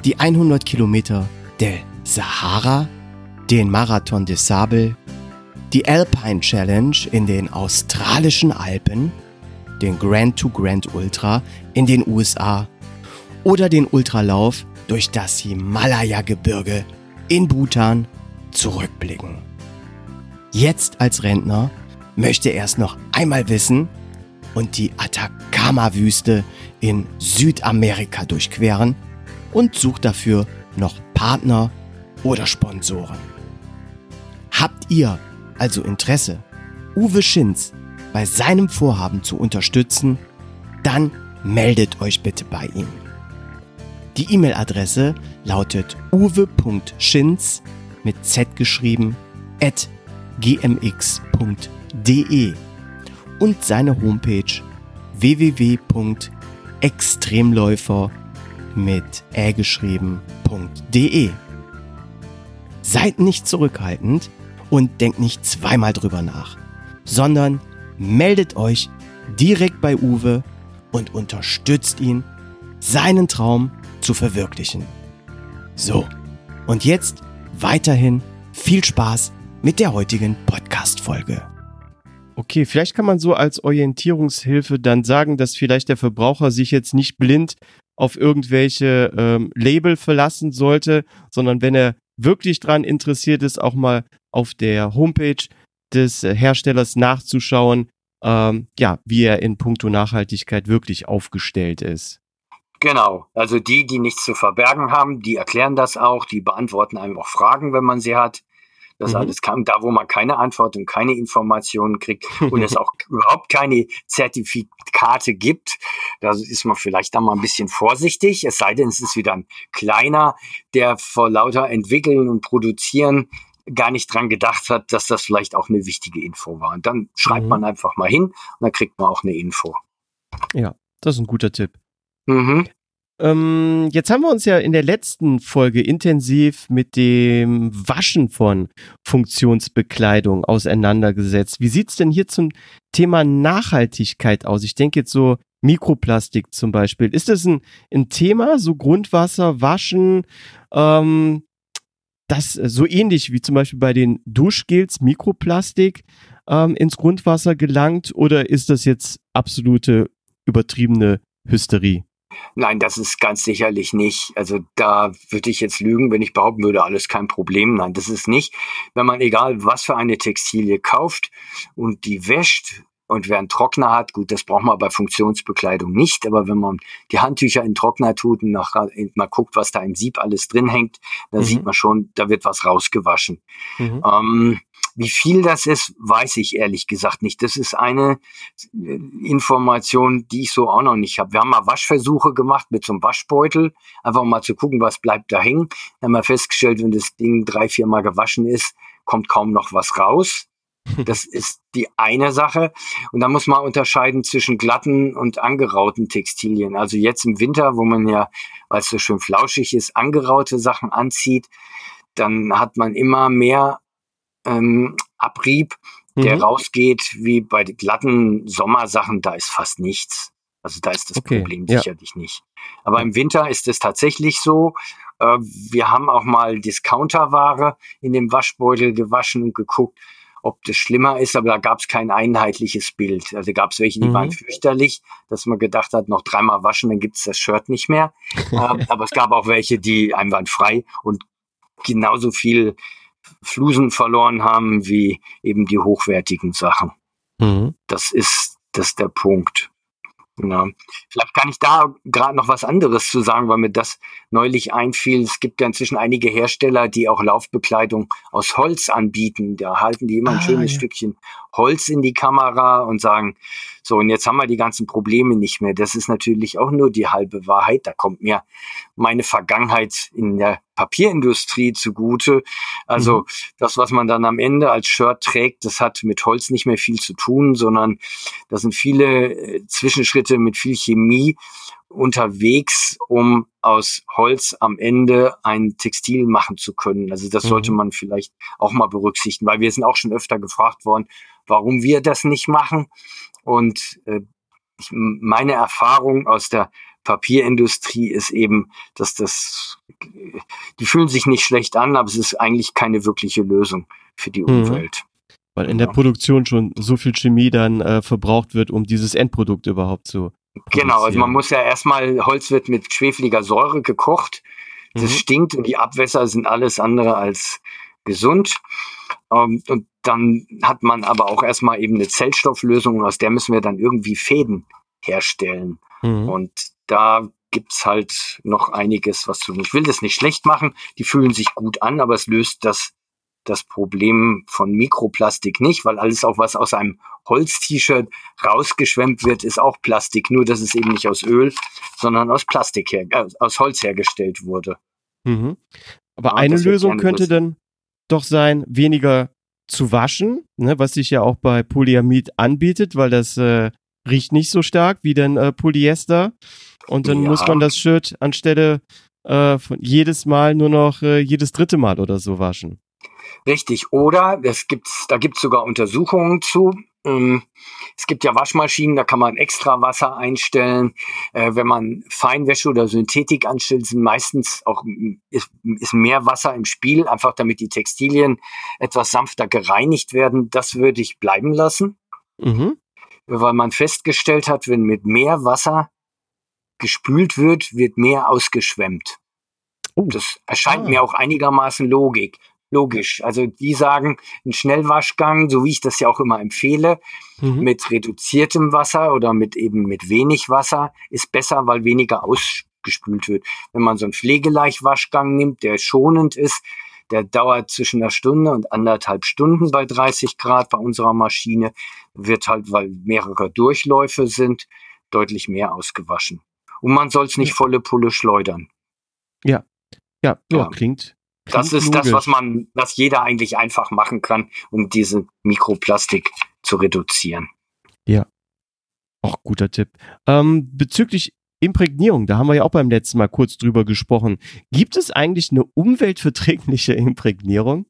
die 100 Kilometer der Sahara, den Marathon des Sable, die Alpine Challenge in den australischen Alpen, den Grand to Grand Ultra in den USA oder den Ultralauf durch das Himalaya-Gebirge in Bhutan zurückblicken. Jetzt als Rentner möchte er es noch einmal wissen und die Atacama-Wüste in Südamerika durchqueren und sucht dafür noch Partner oder Sponsoren. Habt ihr also Interesse, Uwe Schinz bei seinem Vorhaben zu unterstützen, dann meldet euch bitte bei ihm. Die E-Mail-Adresse lautet uwe.schinz mit z geschrieben at gmx.de und seine Homepage www.extremläufer mit ä geschrieben.de. Seid nicht zurückhaltend und denkt nicht zweimal drüber nach, sondern meldet euch direkt bei Uwe und unterstützt ihn, seinen Traum zu verwirklichen. So, und jetzt weiterhin viel Spaß mit der heutigen Podcast-Folge. Okay, vielleicht kann man so als Orientierungshilfe dann sagen, dass vielleicht der Verbraucher sich jetzt nicht blind auf irgendwelche ähm, Label verlassen sollte, sondern wenn er wirklich daran interessiert ist, auch mal auf der Homepage des Herstellers nachzuschauen, ähm, ja, wie er in puncto Nachhaltigkeit wirklich aufgestellt ist. Genau, also die, die nichts zu verbergen haben, die erklären das auch, die beantworten einfach Fragen, wenn man sie hat. Das mhm. alles kam da, wo man keine Antwort und keine Informationen kriegt und es auch überhaupt keine Zertifikate gibt. Da ist man vielleicht dann mal ein bisschen vorsichtig, es sei denn, es ist wieder ein kleiner, der vor lauter Entwickeln und Produzieren gar nicht dran gedacht hat, dass das vielleicht auch eine wichtige Info war. Und dann schreibt mhm. man einfach mal hin und dann kriegt man auch eine Info. Ja, das ist ein guter Tipp. Mhm. Ähm, jetzt haben wir uns ja in der letzten Folge intensiv mit dem Waschen von Funktionsbekleidung auseinandergesetzt. Wie sieht's denn hier zum Thema Nachhaltigkeit aus? Ich denke jetzt so Mikroplastik zum Beispiel. Ist das ein, ein Thema, so Grundwasser, Waschen, ähm, das so ähnlich wie zum Beispiel bei den Duschgels Mikroplastik ähm, ins Grundwasser gelangt oder ist das jetzt absolute übertriebene Hysterie? Nein, das ist ganz sicherlich nicht. Also da würde ich jetzt lügen, wenn ich behaupten würde, alles kein Problem. Nein, das ist nicht. Wenn man egal was für eine Textilie kauft und die wäscht und wer einen Trockner hat, gut, das braucht man bei Funktionsbekleidung nicht, aber wenn man die Handtücher in den Trockner tut und nach, mal guckt, was da im Sieb alles drin hängt, dann mhm. sieht man schon, da wird was rausgewaschen. Mhm. Ähm, wie viel das ist, weiß ich ehrlich gesagt nicht. Das ist eine äh, Information, die ich so auch noch nicht habe. Wir haben mal Waschversuche gemacht mit so einem Waschbeutel, einfach mal zu gucken, was bleibt da hängen. Dann haben wir festgestellt, wenn das Ding drei, vier Mal gewaschen ist, kommt kaum noch was raus. Das ist die eine Sache. Und da muss man unterscheiden zwischen glatten und angerauten Textilien. Also jetzt im Winter, wo man ja, weil es so schön flauschig ist, angeraute Sachen anzieht, dann hat man immer mehr ähm, Abrieb, der mhm. rausgeht, wie bei glatten Sommersachen, da ist fast nichts. Also da ist das okay, Problem ja. sicherlich nicht. Aber im Winter ist es tatsächlich so. Äh, wir haben auch mal Discounterware in dem Waschbeutel gewaschen und geguckt. ob das schlimmer ist, aber da gab es kein einheitliches Bild. Also gab es welche, die mhm. waren fürchterlich, dass man gedacht hat, noch dreimal waschen, dann gibt es das Shirt nicht mehr. ähm, aber es gab auch welche, die einwandfrei und genauso viel Flusen verloren haben wie eben die hochwertigen Sachen. Mhm. Das ist das ist der Punkt. Ja. Vielleicht kann ich da gerade noch was anderes zu sagen, weil mir das neulich einfiel. Es gibt ja inzwischen einige Hersteller, die auch Laufbekleidung aus Holz anbieten. Da halten die immer ein ah, schönes ja. Stückchen Holz in die Kamera und sagen, so, und jetzt haben wir die ganzen Probleme nicht mehr. Das ist natürlich auch nur die halbe Wahrheit. Da kommt mir meine Vergangenheit in der Papierindustrie zugute. Also mhm. das, was man dann am Ende als Shirt trägt, das hat mit Holz nicht mehr viel zu tun, sondern das sind viele äh, Zwischenschritte mit viel Chemie unterwegs, um aus Holz am Ende ein Textil machen zu können. Also das mhm. sollte man vielleicht auch mal berücksichtigen, weil wir sind auch schon öfter gefragt worden, warum wir das nicht machen. Und äh, meine Erfahrung aus der Papierindustrie ist eben, dass das, die fühlen sich nicht schlecht an, aber es ist eigentlich keine wirkliche Lösung für die mhm. Umwelt. Weil in der Produktion schon so viel Chemie dann äh, verbraucht wird, um dieses Endprodukt überhaupt zu. Genau, also man muss ja erstmal, Holz wird mit schwefeliger Säure gekocht. Das mhm. stinkt und die Abwässer sind alles andere als gesund. Ähm, und dann hat man aber auch erstmal eben eine Zellstofflösung und aus der müssen wir dann irgendwie Fäden herstellen. Mhm. Und da gibt's halt noch einiges, was zu tun. Ich will das nicht schlecht machen, die fühlen sich gut an, aber es löst das, das Problem von Mikroplastik nicht, weil alles auch, was aus einem Holz-T-Shirt rausgeschwemmt wird, ist auch Plastik, nur dass es eben nicht aus Öl, sondern aus Plastik her, äh, aus Holz hergestellt wurde. Mhm. Aber ja, eine Lösung könnte dann doch sein, weniger zu waschen, ne, was sich ja auch bei Polyamid anbietet, weil das äh, riecht nicht so stark wie dann äh, Polyester. Und dann ja. muss man das Shirt anstelle äh, von jedes Mal nur noch äh, jedes dritte Mal oder so waschen. Richtig. Oder es gibt's, da gibt es sogar Untersuchungen zu. Ähm, es gibt ja Waschmaschinen, da kann man extra Wasser einstellen. Äh, wenn man Feinwäsche oder Synthetik anstellt, sind meistens auch ist, ist mehr Wasser im Spiel, einfach damit die Textilien etwas sanfter gereinigt werden. Das würde ich bleiben lassen. Mhm. Weil man festgestellt hat, wenn mit mehr Wasser gespült wird, wird mehr ausgeschwemmt. Oh. Das erscheint ah. mir auch einigermaßen Logik logisch. Also die sagen, ein Schnellwaschgang, so wie ich das ja auch immer empfehle, mhm. mit reduziertem Wasser oder mit eben mit wenig Wasser ist besser, weil weniger ausgespült wird. Wenn man so einen Pflegeleichwaschgang nimmt, der schonend ist, der dauert zwischen einer Stunde und anderthalb Stunden bei 30 Grad bei unserer Maschine, wird halt, weil mehrere Durchläufe sind, deutlich mehr ausgewaschen. Und man soll es nicht volle Pulle schleudern. Ja. Ja, ja. klingt, das ist logisch. das, was man, was jeder eigentlich einfach machen kann, um diese Mikroplastik zu reduzieren. Ja. Auch guter Tipp. Ähm, bezüglich Imprägnierung, da haben wir ja auch beim letzten Mal kurz drüber gesprochen. Gibt es eigentlich eine umweltverträgliche Imprägnierung?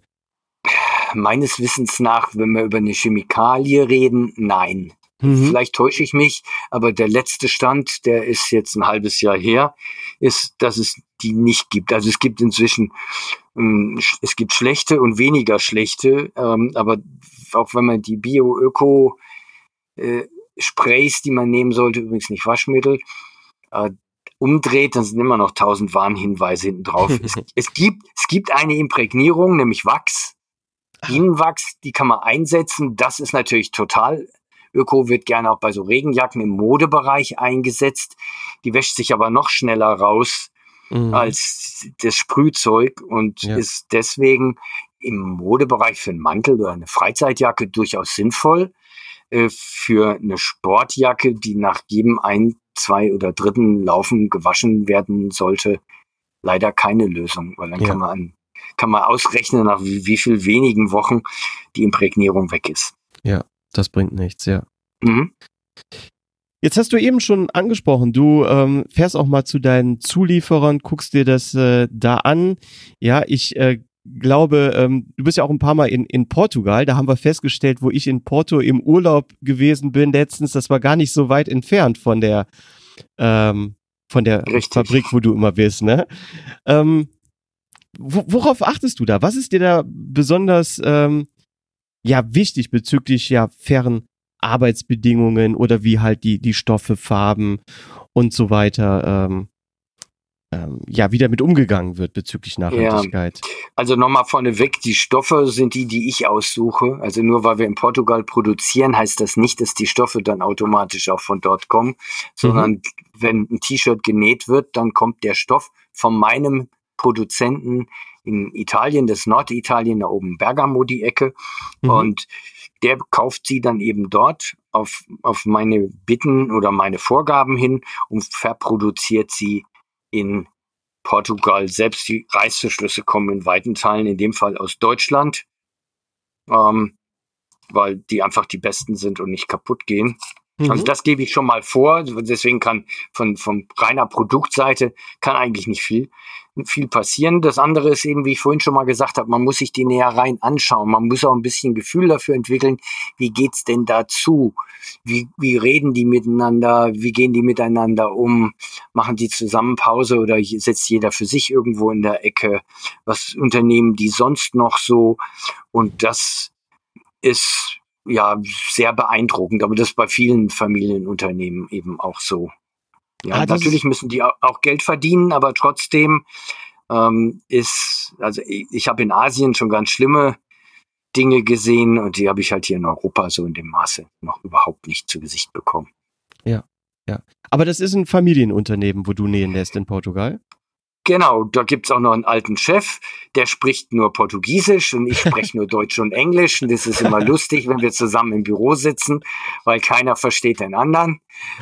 Meines Wissens nach, wenn wir über eine Chemikalie reden, nein. Mhm. Vielleicht täusche ich mich, aber der letzte Stand, der ist jetzt ein halbes Jahr her, ist, dass es die nicht gibt. Also es gibt inzwischen, ähm, es gibt schlechte und weniger schlechte, ähm, aber auch wenn man die Bio-Öko äh, die man nehmen sollte, übrigens nicht Waschmittel, äh, umdreht, dann sind immer noch tausend Warnhinweise hinten drauf. es, es, gibt, es gibt eine Imprägnierung, nämlich Wachs. Bienenwachs, die kann man einsetzen. Das ist natürlich total Öko wird gerne auch bei so Regenjacken im Modebereich eingesetzt. Die wäscht sich aber noch schneller raus mhm. als das Sprühzeug und ja. ist deswegen im Modebereich für einen Mantel oder eine Freizeitjacke durchaus sinnvoll. Äh, für eine Sportjacke, die nach jedem ein, zwei oder dritten Laufen gewaschen werden sollte, leider keine Lösung, weil dann ja. kann man kann man ausrechnen, nach wie, wie viel wenigen Wochen die Imprägnierung weg ist. Ja, das bringt nichts, ja. Mhm. Jetzt hast du eben schon angesprochen, du ähm, fährst auch mal zu deinen Zulieferern, guckst dir das äh, da an. Ja, ich äh, glaube, ähm, du bist ja auch ein paar Mal in, in Portugal. Da haben wir festgestellt, wo ich in Porto im Urlaub gewesen bin letztens, das war gar nicht so weit entfernt von der ähm, von der Richtig. Fabrik, wo du immer bist. Ne? Ähm, worauf achtest du da? Was ist dir da besonders ähm, ja wichtig bezüglich ja fairen Arbeitsbedingungen oder wie halt die, die Stoffe, Farben und so weiter ähm, ähm, ja wieder mit umgegangen wird bezüglich Nachhaltigkeit. Ja. Also nochmal vorneweg, die Stoffe sind die, die ich aussuche. Also nur weil wir in Portugal produzieren, heißt das nicht, dass die Stoffe dann automatisch auch von dort kommen, sondern mhm. wenn ein T-Shirt genäht wird, dann kommt der Stoff von meinem Produzenten in Italien, das Norditalien, da oben Bergamo die Ecke. Mhm. Und der kauft sie dann eben dort auf, auf meine Bitten oder meine Vorgaben hin und verproduziert sie in Portugal. Selbst die Reißverschlüsse kommen in weiten Teilen, in dem Fall aus Deutschland, ähm, weil die einfach die besten sind und nicht kaputt gehen. Also mhm. Also das gebe ich schon mal vor. Deswegen kann von, von reiner Produktseite kann eigentlich nicht viel viel passieren. Das andere ist eben, wie ich vorhin schon mal gesagt habe, man muss sich die Nähereien anschauen. Man muss auch ein bisschen Gefühl dafür entwickeln, wie geht's denn dazu? Wie, wie reden die miteinander? Wie gehen die miteinander um? Machen die zusammen Pause oder setzt jeder für sich irgendwo in der Ecke? Was unternehmen die sonst noch so? Und das ist ja sehr beeindruckend, aber das ist bei vielen Familienunternehmen eben auch so. Ja, ah, natürlich müssen die auch Geld verdienen, aber trotzdem ähm, ist, also ich, ich habe in Asien schon ganz schlimme Dinge gesehen und die habe ich halt hier in Europa so in dem Maße noch überhaupt nicht zu Gesicht bekommen. Ja, ja. Aber das ist ein Familienunternehmen, wo du nähen lässt in Portugal? Genau, da gibt's auch noch einen alten Chef, der spricht nur Portugiesisch und ich spreche nur Deutsch und Englisch. Und das ist immer lustig, wenn wir zusammen im Büro sitzen, weil keiner versteht den anderen.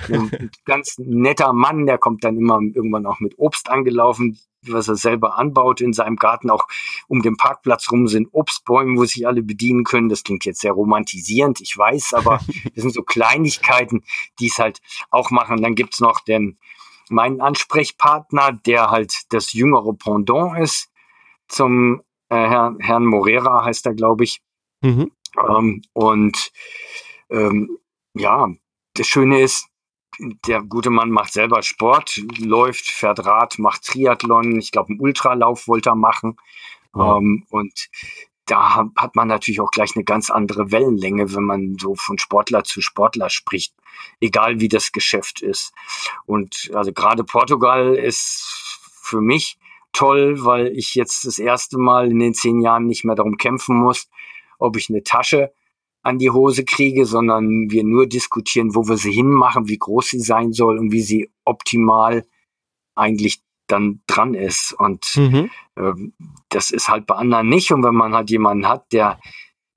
Ein ganz netter Mann, der kommt dann immer irgendwann auch mit Obst angelaufen, was er selber anbaut in seinem Garten. Auch um den Parkplatz rum sind Obstbäume, wo sich alle bedienen können. Das klingt jetzt sehr romantisierend, ich weiß, aber das sind so Kleinigkeiten, die es halt auch machen. Dann gibt's noch den mein Ansprechpartner, der halt das jüngere Pendant ist zum äh, Herrn, Herrn Morera, heißt er, glaube ich. Mhm. Ähm, und ähm, ja, das Schöne ist, der gute Mann macht selber Sport, läuft, fährt Rad, macht Triathlon, ich glaube, einen Ultralauf wollte er machen. Wow. Ähm, und da hat man natürlich auch gleich eine ganz andere Wellenlänge, wenn man so von Sportler zu Sportler spricht, egal wie das Geschäft ist. Und also gerade Portugal ist für mich toll, weil ich jetzt das erste Mal in den zehn Jahren nicht mehr darum kämpfen muss, ob ich eine Tasche an die Hose kriege, sondern wir nur diskutieren, wo wir sie hinmachen, wie groß sie sein soll und wie sie optimal eigentlich dann dran ist. Und mhm. ähm, das ist halt bei anderen nicht. Und wenn man halt jemanden hat, der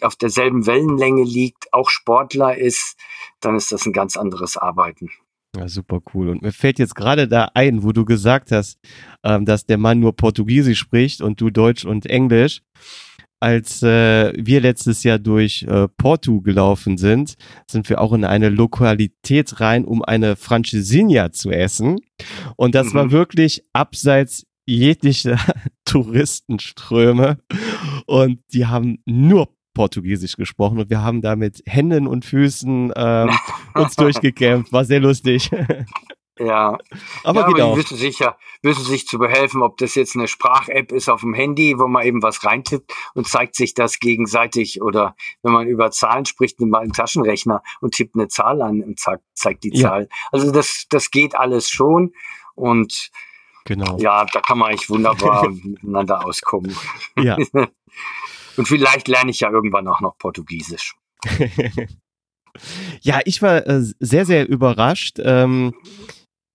auf derselben Wellenlänge liegt, auch Sportler ist, dann ist das ein ganz anderes Arbeiten. Ja, super cool. Und mir fällt jetzt gerade da ein, wo du gesagt hast, ähm, dass der Mann nur Portugiesisch spricht und du Deutsch und Englisch als äh, wir letztes Jahr durch äh, Porto gelaufen sind, sind wir auch in eine Lokalität rein, um eine Francesinha zu essen. Und das mhm. war wirklich abseits jeglicher Touristenströme. Und die haben nur Portugiesisch gesprochen und wir haben da mit Händen und Füßen ähm, uns durchgekämpft. War sehr lustig. Ja, aber, ja, aber die wissen sich ja, wissen sich zu behelfen, ob das jetzt eine Sprach-App ist auf dem Handy, wo man eben was reintippt und zeigt sich das gegenseitig oder wenn man über Zahlen spricht, nimmt man einen Taschenrechner und tippt eine Zahl an und zeigt, zeigt die ja. Zahl. Also das, das geht alles schon und genau. ja, da kann man eigentlich wunderbar miteinander auskommen. Ja. und vielleicht lerne ich ja irgendwann auch noch Portugiesisch. ja, ich war äh, sehr, sehr überrascht. Ähm,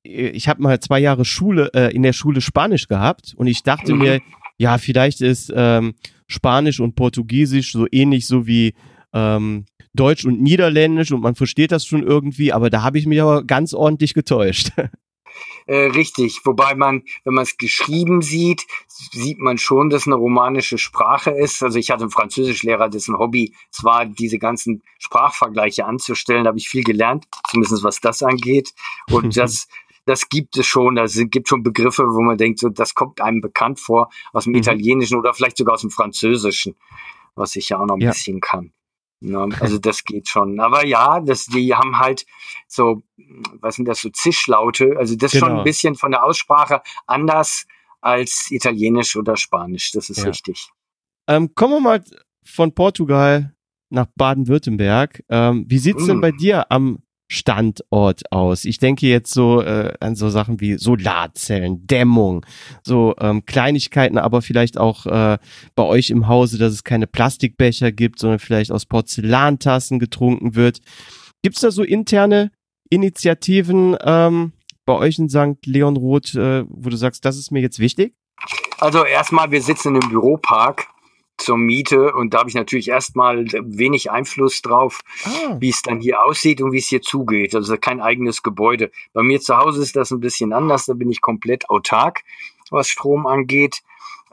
ich habe mal zwei Jahre Schule äh, in der Schule Spanisch gehabt und ich dachte mhm. mir, ja, vielleicht ist ähm, Spanisch und Portugiesisch so ähnlich so wie ähm, Deutsch und Niederländisch und man versteht das schon irgendwie, aber da habe ich mich aber ganz ordentlich getäuscht. Äh, richtig, wobei man, wenn man es geschrieben sieht, sieht man schon, dass eine romanische Sprache ist. Also ich hatte einen Französischlehrer, dessen Hobby es war, diese ganzen Sprachvergleiche anzustellen. Da habe ich viel gelernt, zumindest was das angeht. Und das das gibt es schon. Es gibt schon Begriffe, wo man denkt, so, das kommt einem bekannt vor aus dem mhm. Italienischen oder vielleicht sogar aus dem Französischen, was ich ja auch noch ein ja. bisschen kann. Ja, ne? also das geht schon. Aber ja, das, die haben halt so, was sind das, so Zischlaute. Also das ist genau. schon ein bisschen von der Aussprache anders als Italienisch oder Spanisch. Das ist ja. richtig. Ähm, kommen wir mal von Portugal nach Baden-Württemberg. Ähm, wie sieht's denn Mm. bei dir am Standort aus? Ich denke jetzt so äh, an so Sachen wie Solarzellen, Dämmung, so ähm, Kleinigkeiten, aber vielleicht auch äh, bei euch im Hause, dass es keine Plastikbecher gibt, sondern vielleicht aus Porzellantassen getrunken wird. Gibt's da so interne Initiativen ähm, bei euch in St. Leon Roth, äh, wo du sagst, das ist mir jetzt wichtig? Also erstmal, wir sitzen im Büropark zur Miete und da habe ich natürlich erstmal wenig Einfluss drauf, Ah, wie es dann hier aussieht und wie es hier zugeht. Also kein eigenes Gebäude. Bei mir zu Hause ist das ein bisschen anders, da bin ich komplett autark, was Strom angeht.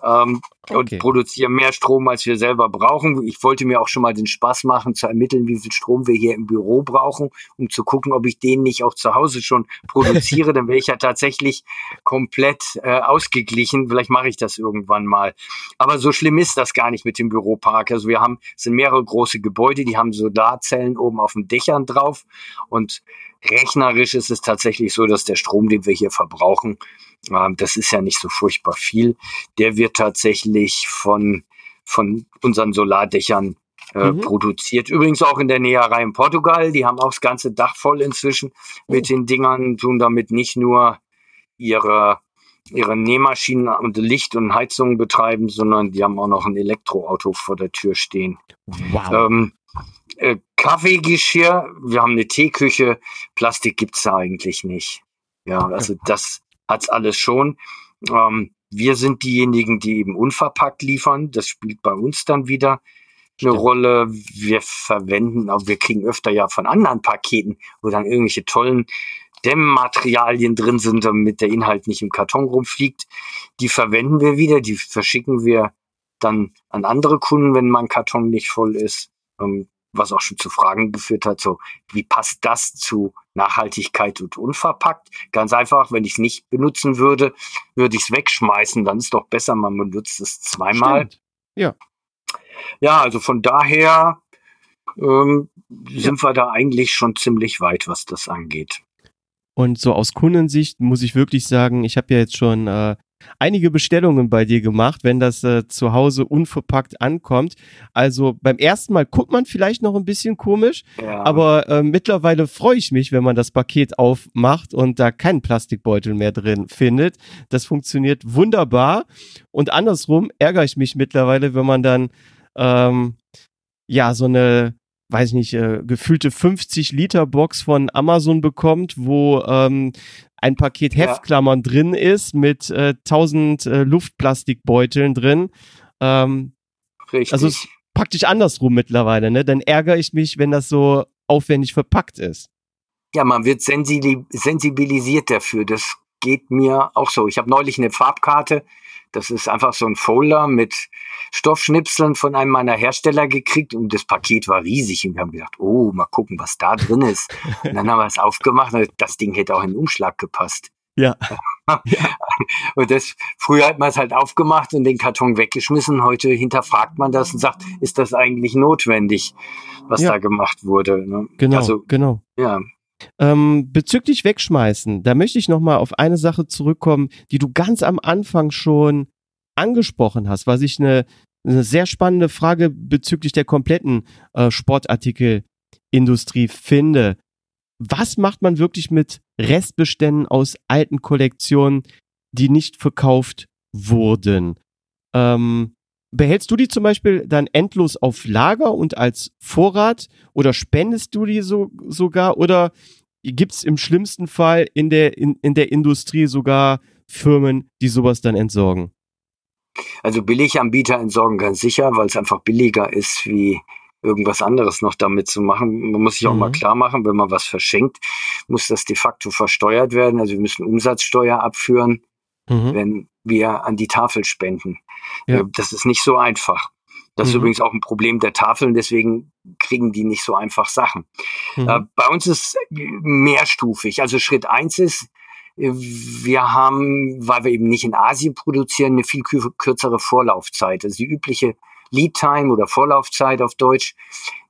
Ähm, Okay. und produziere mehr Strom, als wir selber brauchen. Ich wollte mir auch schon mal den Spaß machen, zu ermitteln, wie viel Strom wir hier im Büro brauchen, um zu gucken, ob ich den nicht auch zu Hause schon produziere. Dann wäre ich ja tatsächlich komplett äh, ausgeglichen. Vielleicht mache ich das irgendwann mal. Aber so schlimm ist das gar nicht mit dem Büropark. Also wir haben, es sind mehrere große Gebäude, die haben Solarzellen oben auf den Dächern drauf. Und rechnerisch ist es tatsächlich so, dass der Strom, den wir hier verbrauchen, ähm, das ist ja nicht so furchtbar viel, der wird tatsächlich von, von unseren Solardächern äh, Mhm. produziert. Übrigens auch in der Näherei in Portugal. Die haben auch das ganze Dach voll inzwischen mit den Dingern, tun damit nicht nur ihre, ihre Nähmaschinen und Licht und Heizung betreiben, sondern die haben auch noch ein Elektroauto vor der Tür stehen. wow. Ähm, äh, Kaffeegeschirr, wir haben eine Teeküche, Plastik gibt's da eigentlich nicht. Ja, also das hat's alles schon. Ähm, wir sind diejenigen, die eben unverpackt liefern. Das spielt bei uns dann wieder eine Stimmt. Rolle. Wir verwenden, aber wir kriegen öfter ja von anderen Paketen, wo dann irgendwelche tollen Dämmmaterialien drin sind, damit der Inhalt nicht im Karton rumfliegt. Die verwenden wir wieder, die verschicken wir dann an andere Kunden, wenn mein Karton nicht voll ist. Ähm, was auch schon zu Fragen geführt hat, so wie passt das zu Nachhaltigkeit und unverpackt? Ganz einfach, wenn ich es nicht benutzen würde, würde ich es wegschmeißen. Dann ist doch besser, man benutzt es zweimal. Stimmt. Ja, also von daher ähm, sind wir da eigentlich schon ziemlich weit, was das angeht. Und so aus Kundensicht muss ich wirklich sagen, ich habe ja jetzt schon äh, einige Bestellungen bei dir gemacht, wenn das äh, zu Hause unverpackt ankommt. Also beim ersten Mal guckt man vielleicht noch ein bisschen komisch, Ja, aber äh, mittlerweile freue ich mich, wenn man das Paket aufmacht und da keinen Plastikbeutel mehr drin findet. Das funktioniert wunderbar. Und andersrum ärgere ich mich mittlerweile, wenn man dann ähm, ja so eine weiß ich nicht, äh, gefühlte 50 Liter Box von Amazon bekommt, wo ähm, ein Paket Ja. Heftklammern drin ist mit äh, 1000 äh, Luftplastikbeuteln drin. Ähm, richtig. also es ist praktisch andersrum mittlerweile, ne? Dann ärgere ich mich, wenn das so aufwendig verpackt ist. Ja, man wird sensibili- sensibilisiert dafür. Das geht mir auch so. Ich habe neulich eine Farbkarte. Das ist einfach so ein Folder mit Stoffschnipseln von einem meiner Hersteller gekriegt und das Paket war riesig und wir haben gedacht, oh, mal gucken, was da drin ist. Und dann haben wir es aufgemacht und das Ding hätte auch in den Umschlag gepasst. Ja. Und das, früher hat man es halt aufgemacht und den Karton weggeschmissen. Heute hinterfragt man das und sagt, ist das eigentlich notwendig, was Ja. da gemacht wurde? Ne? Genau, Also, genau. ja. Ähm, bezüglich Wegschmeißen, da möchte ich nochmal auf eine Sache zurückkommen, die du ganz am Anfang schon angesprochen hast, was ich eine, eine sehr spannende Frage bezüglich der kompletten äh, Sportartikelindustrie finde. Was macht man wirklich mit Restbeständen aus alten Kollektionen, die nicht verkauft wurden? Ähm, behältst du die zum Beispiel dann endlos auf Lager und als Vorrat oder spendest du die so, sogar oder gibt es im schlimmsten Fall in der, in, in der Industrie sogar Firmen, die sowas dann entsorgen? Also Billiganbieter entsorgen ganz sicher, weil es einfach billiger ist, wie irgendwas anderes noch damit zu machen. Man muss sich auch Mhm. mal klar machen, wenn man was verschenkt, muss das de facto versteuert werden. Also wir müssen Umsatzsteuer abführen, Mhm. wenn wir an die Tafel spenden. Ja. Äh, Das ist nicht so einfach. Das ist Mhm. übrigens auch ein Problem der Tafeln, deswegen kriegen die nicht so einfach Sachen. Mhm. Äh, bei uns ist mehrstufig. Also Schritt eins ist, äh, wir haben, weil wir eben nicht in Asien produzieren, eine viel kür kürzere Vorlaufzeit. Also die übliche Lead Time oder Vorlaufzeit auf Deutsch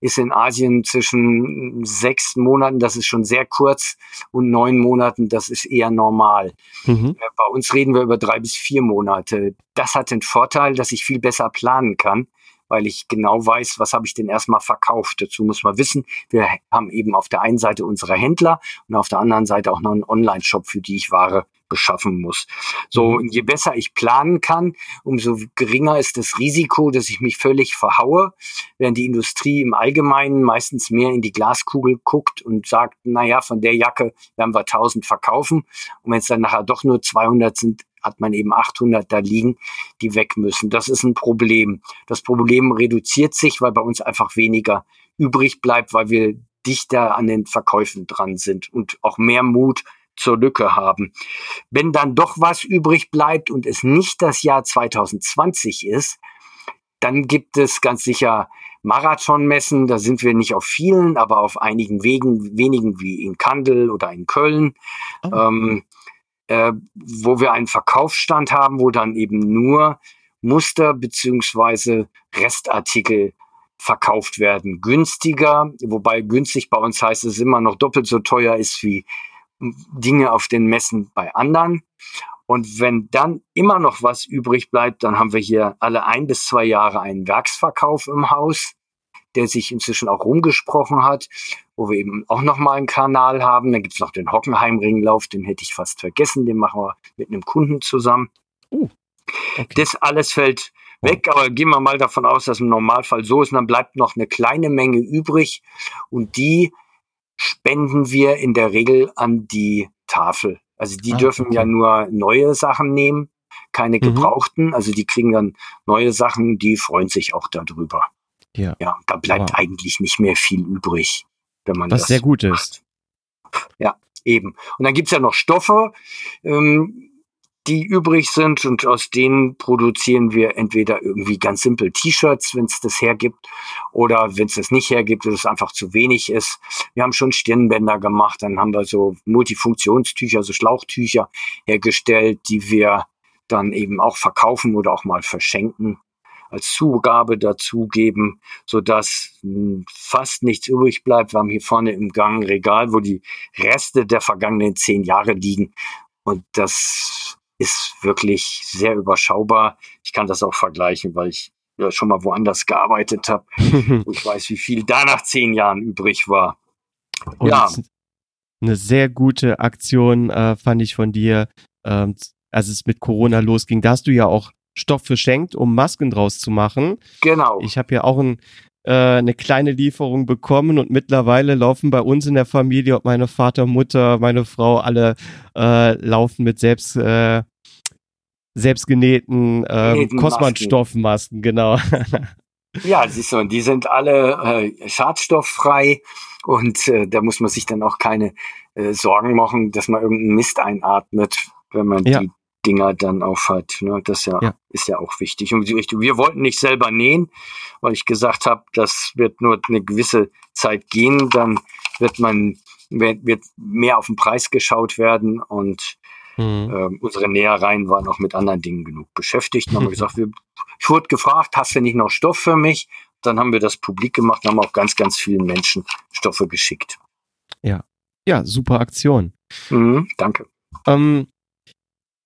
ist in Asien zwischen sechs Monaten, das ist schon sehr kurz, und neun Monaten, das ist eher normal. Mhm. Äh, Bei uns reden wir über drei bis vier Monate. Das hat den Vorteil, dass ich viel besser planen kann, weil ich genau weiß, was habe ich denn erstmal verkauft. Dazu muss man wissen, wir haben eben auf der einen Seite unsere Händler und auf der anderen Seite auch noch einen Online-Shop, für die ich Ware beschaffen muss. So, mhm. je besser ich planen kann, umso geringer ist das Risiko, dass ich mich völlig verhaue, während die Industrie im Allgemeinen meistens mehr in die Glaskugel guckt und sagt, na ja, von der Jacke werden wir 1000 verkaufen. Und wenn es dann nachher doch nur 200 sind, hat man eben 800 da liegen, die weg müssen. Das ist ein Problem. Das Problem reduziert sich, weil bei uns einfach weniger übrig bleibt, weil wir dichter an den Verkäufen dran sind und auch mehr Mut zur Lücke haben. Wenn dann doch was übrig bleibt und es nicht das Jahr 2020 ist, dann gibt es ganz sicher Marathonmessen. Da sind wir nicht auf vielen, aber auf einigen Wegen, wenigen wie in Kandel oder in Köln, oh. ähm, äh, wo wir einen Verkaufsstand haben, wo dann eben nur Muster beziehungsweise Restartikel verkauft werden. Günstiger, wobei günstig bei uns heißt es immer noch doppelt so teuer ist wie Dinge auf den Messen bei anderen. Und wenn dann immer noch was übrig bleibt, dann haben wir hier alle ein bis zwei Jahre einen Werksverkauf im Haus, der sich inzwischen auch rumgesprochen hat, wo wir eben auch nochmal einen Kanal haben. Dann gibt's noch den Hockenheim-Ringlauf, den hätte ich fast vergessen, den machen wir mit einem Kunden zusammen. Uh, okay. Das alles fällt weg, aber gehen wir mal davon aus, dass im Normalfall so ist. Und dann bleibt noch eine kleine Menge übrig und die spenden wir in der Regel an die Tafel. Also die ah, dürfen okay. ja nur neue Sachen nehmen, keine mhm. gebrauchten. Mhm. Also die kriegen dann neue Sachen, die freuen sich auch darüber. Ja, ja da bleibt wow. eigentlich nicht mehr viel übrig, wenn man Was das sehr gut macht. ist. Ja, eben. Und dann gibt's ja noch Stoffe. Ähm, die übrig sind und aus denen produzieren wir entweder irgendwie ganz simpel T-Shirts, wenn es das hergibt, oder wenn es das nicht hergibt, dass es einfach zu wenig ist. Wir haben schon Stirnbänder gemacht, dann haben wir so Multifunktionstücher, so Schlauchtücher hergestellt, die wir dann eben auch verkaufen oder auch mal verschenken als Zugabe dazugeben, so dass fast nichts übrig bleibt. Wir haben hier vorne im Gang ein Regal, wo die Reste der vergangenen zehn Jahre liegen. Und das ist wirklich sehr überschaubar. Ich kann das auch vergleichen, weil ich ja schon mal woanders gearbeitet habe. ich weiß, wie viel da nach zehn Jahren übrig war. Und ja. Eine sehr gute Aktion äh, fand ich von dir, ähm, als es mit Corona losging. Da hast du ja auch Stoff verschenkt, um Masken draus zu machen. Genau. Ich habe ja auch ein äh, eine kleine Lieferung bekommen und mittlerweile laufen bei uns in der Familie, ob meine Vater, Mutter, meine Frau, alle äh, laufen mit selbst äh, selbstgenähten äh, Kosmanstoffmasken, genau. ja, siehst du, und die sind alle äh, schadstofffrei und äh, da muss man sich dann auch keine äh, Sorgen machen, dass man irgendeinen Mist einatmet, wenn man ja. die Dinger dann aufhat. Ne? Das ja, ja, ist ja auch wichtig. Und wir wollten nicht selber nähen, weil ich gesagt habe, das wird nur eine gewisse Zeit gehen, dann wird man wird, mehr auf den Preis geschaut werden und mhm. äh, unsere Nähereien waren auch mit anderen Dingen genug beschäftigt. Dann haben wir gesagt, wir, ich wurde gefragt, hast du nicht noch Stoff für mich? Dann haben wir das publik gemacht, haben auch ganz, ganz vielen Menschen Stoffe geschickt. Ja, ja, super Aktion. Mhm, danke. Ähm,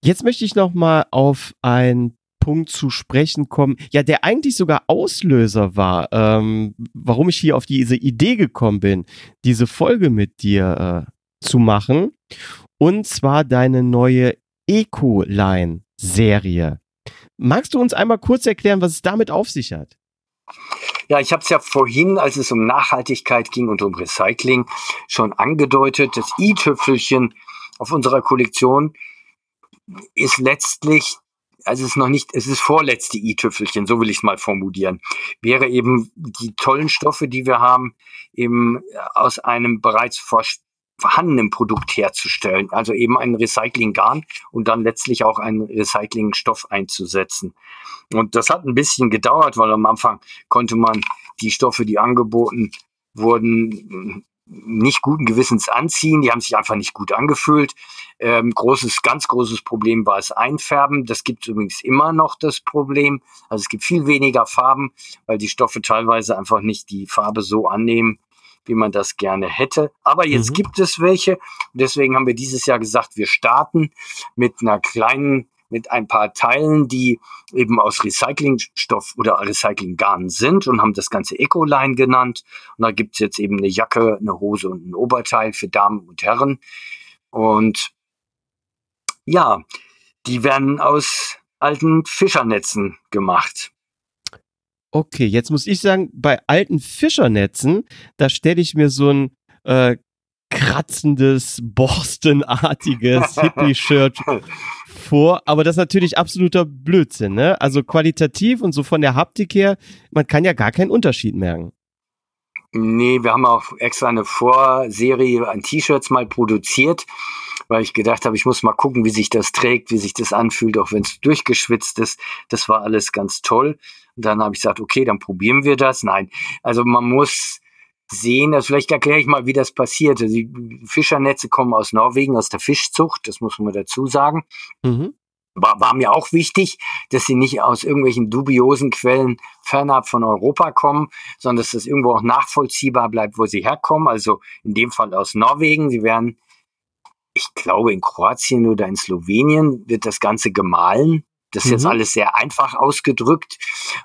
Jetzt möchte ich noch mal auf einen Punkt zu sprechen kommen, ja, der eigentlich sogar Auslöser war, ähm, warum ich hier auf diese Idee gekommen bin, diese Folge mit dir äh, zu machen. Und zwar deine neue Eco-Line-Serie. Magst du uns einmal kurz erklären, was es damit auf sich hat? Ja, ich habe es ja vorhin, als es um Nachhaltigkeit ging und um Recycling, schon angedeutet. Das i-Tüpfelchen auf unserer Kollektion ist letztlich also es ist noch nicht, es ist vorletzte i-Tüpfelchen, so will ich es mal formulieren, wäre eben die tollen Stoffe, die wir haben, eben aus einem bereits vorhandenen Produkt herzustellen. Also eben ein Recycling-Garn und dann letztlich auch einen Recycling-Stoff einzusetzen. Und das hat ein bisschen gedauert, weil am Anfang konnte man die Stoffe, die angeboten wurden, nicht guten Gewissens anziehen. Die haben sich einfach nicht gut angefühlt. Ähm, großes, ganz großes Problem war es Einfärben. Das gibt übrigens immer noch das Problem. Also es gibt viel weniger Farben, weil die Stoffe teilweise einfach nicht die Farbe so annehmen, wie man das gerne hätte. Aber jetzt mhm. gibt es welche. Deswegen haben wir dieses Jahr gesagt, wir starten mit einer kleinen mit ein paar Teilen, die eben aus Recyclingstoff oder Recyclinggarn sind und haben das Ganze Ecoline genannt. Und da gibt's jetzt eben eine Jacke, eine Hose und ein Oberteil für Damen und Herren. Und ja, die werden aus alten Fischernetzen gemacht. Okay, jetzt muss ich sagen, bei alten Fischernetzen, da stelle ich mir so ein äh, kratzendes, borstenartiges Hippie-Shirt vor, aber das ist natürlich absoluter Blödsinn, ne? Also qualitativ und so von der Haptik her, man kann ja gar keinen Unterschied merken. Nee, wir haben auch extra eine Vorserie an T-Shirts mal produziert, weil ich gedacht habe, ich muss mal gucken, wie sich das trägt, wie sich das anfühlt, auch wenn es durchgeschwitzt ist. Das war alles ganz toll. Und dann habe ich gesagt, okay, dann probieren wir das. Nein, also man muss sehen, also vielleicht erkläre ich mal, wie das passiert. Also die Fischernetze kommen aus Norwegen, aus der Fischzucht, das muss man dazu sagen. Mhm. War, war mir auch wichtig, dass sie nicht aus irgendwelchen dubiosen Quellen fernab von Europa kommen, sondern dass das irgendwo auch nachvollziehbar bleibt, wo sie herkommen. Also in dem Fall aus Norwegen. Sie werden, ich glaube, in Kroatien oder in Slowenien wird das Ganze gemahlen. Das ist mhm. jetzt alles sehr einfach ausgedrückt.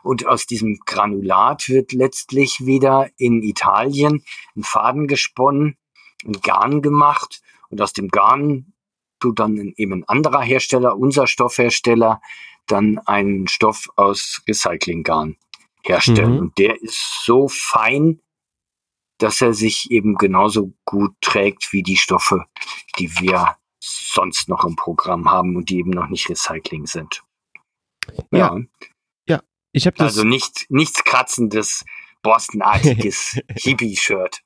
Und aus diesem Granulat wird letztlich wieder in Italien ein Faden gesponnen, ein Garn gemacht. Und aus dem Garn tut dann eben ein anderer Hersteller, unser Stoffhersteller, dann einen Stoff aus Recyclinggarn herstellen. Mhm. Und der ist so fein, dass er sich eben genauso gut trägt wie die Stoffe, die wir sonst noch im Programm haben und die eben noch nicht Recycling sind. Ja. Ja, ich habe das. Also nicht, nichts kratzendes, borstenartiges Hippie-Shirt.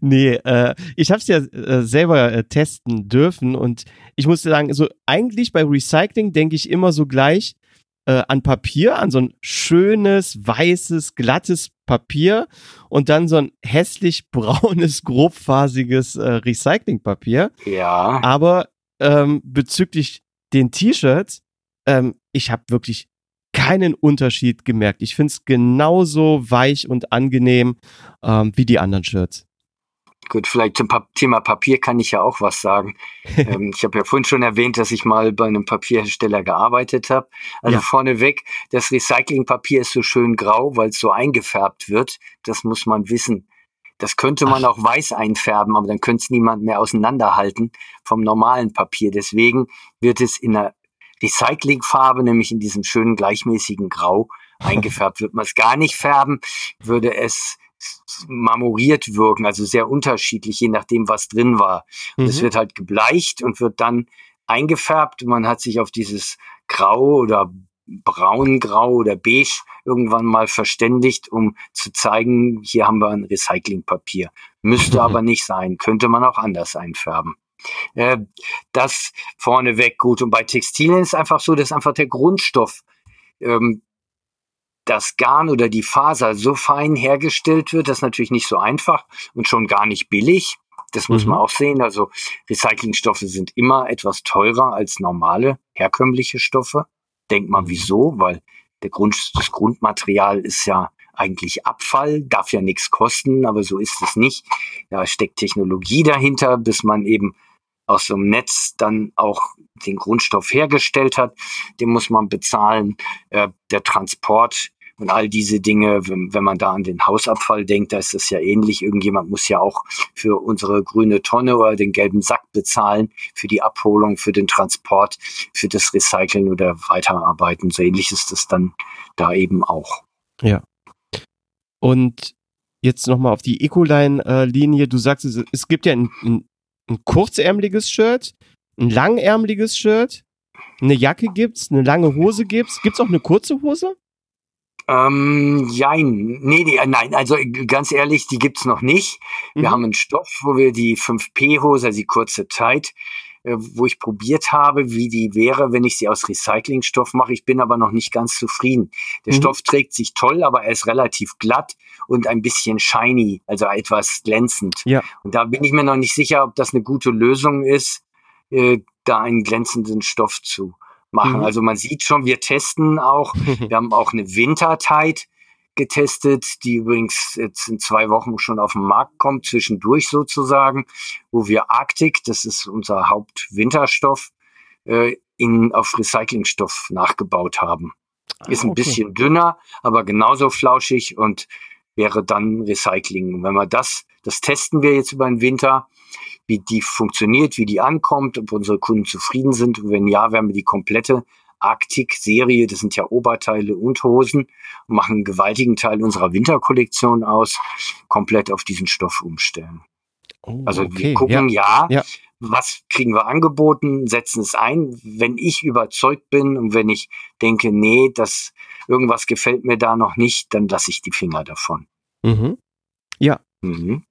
Nee, äh, ich habe es ja äh, selber äh, testen dürfen und ich muss sagen, so eigentlich bei Recycling denke ich immer so gleich äh, an Papier, an so ein schönes, weißes, glattes Papier und dann so ein hässlich braunes, grobfasiges äh, Recyclingpapier. Ja. Aber ähm, bezüglich den T-Shirts, ähm, ich habe wirklich keinen Unterschied gemerkt. Ich finde es genauso weich und angenehm ähm, wie die anderen Shirts. Gut, vielleicht zum pa Thema Papier kann ich ja auch was sagen. ähm, ich habe ja vorhin schon erwähnt, dass ich mal bei einem Papierhersteller gearbeitet habe. Also ja. vorneweg, das Recyclingpapier ist so schön grau, weil es so eingefärbt wird. Das muss man wissen. Das könnte man Ach. auch weiß einfärben, aber dann könnte es niemand mehr auseinanderhalten vom normalen Papier. Deswegen wird es in einer Recyclingfarbe, nämlich in diesem schönen gleichmäßigen Grau eingefärbt. Wird man es gar nicht färben, würde es marmoriert wirken, also sehr unterschiedlich, je nachdem, was drin war. Und es mhm. wird halt gebleicht und wird dann eingefärbt. Man hat sich auf dieses Grau oder braungrau oder beige irgendwann mal verständigt, um zu zeigen, hier haben wir ein Recyclingpapier. Müsste aber nicht sein, könnte man auch anders einfärben. Äh, das vorneweg gut. Und bei Textilien ist einfach so, dass einfach der Grundstoff, ähm, das Garn oder die Faser so fein hergestellt wird, das ist natürlich nicht so einfach und schon gar nicht billig. Das muss mhm. man auch sehen. Also Recyclingstoffe sind immer etwas teurer als normale herkömmliche Stoffe. Denkt mal, mhm. wieso? Weil der Grund, das Grundmaterial ist ja eigentlich Abfall, darf ja nichts kosten, aber so ist es nicht. Da steckt Technologie dahinter, bis man eben aus so einem Netz dann auch den Grundstoff hergestellt hat. Den muss man bezahlen. Äh, der Transport und all diese Dinge, wenn, wenn man da an den Hausabfall denkt, da ist es ja ähnlich. Irgendjemand muss ja auch für unsere grüne Tonne oder den gelben Sack bezahlen, für die Abholung, für den Transport, für das Recyceln oder Weiterarbeiten. So ähnlich ist es dann da eben auch. Ja. Und jetzt nochmal auf die Ecoline-Linie. Du sagst, es gibt ja ein, ein, ein kurzärmeliges Shirt, ein langärmeliges Shirt, eine Jacke gibt's, eine lange Hose gibt's. Gibt's auch eine kurze Hose? Ähm, jein. Nee, nee, nein, also ganz ehrlich, die gibt's noch nicht. Wir mhm. haben einen Stoff, wo wir die 5P-Hose, also die kurze Zeit, äh, wo ich probiert habe, wie die wäre, wenn ich sie aus Recyclingstoff mache. Ich bin aber noch nicht ganz zufrieden. Der mhm. Stoff trägt sich toll, aber er ist relativ glatt und ein bisschen shiny, also etwas glänzend. Ja. Und da bin ich mir noch nicht sicher, ob das eine gute Lösung ist, äh, da einen glänzenden Stoff zu machen. Mhm. Also man sieht schon, wir testen auch. wir haben auch eine Wintertight getestet, die übrigens jetzt in zwei Wochen schon auf den Markt kommt, zwischendurch sozusagen, wo wir Arctic, das ist unser Hauptwinterstoff, äh, in, auf Recyclingstoff nachgebaut haben. Ah, Ist ein okay. bisschen dünner, aber genauso flauschig und wäre dann Recycling. Und wenn wir das, das testen wir jetzt über den Winter, wie die funktioniert, wie die ankommt, ob unsere Kunden zufrieden sind. Und wenn ja, werden wir die komplette Arctic-Serie, das sind ja Oberteile und Hosen, machen einen gewaltigen Teil unserer Winterkollektion aus, komplett auf diesen Stoff umstellen. Oh, also okay. wir gucken, ja, ja, was kriegen wir angeboten, setzen es ein. Wenn ich überzeugt bin und wenn ich denke, nee, das irgendwas gefällt mir da noch nicht, dann lasse ich die Finger davon. Mhm. Ja. Mhm.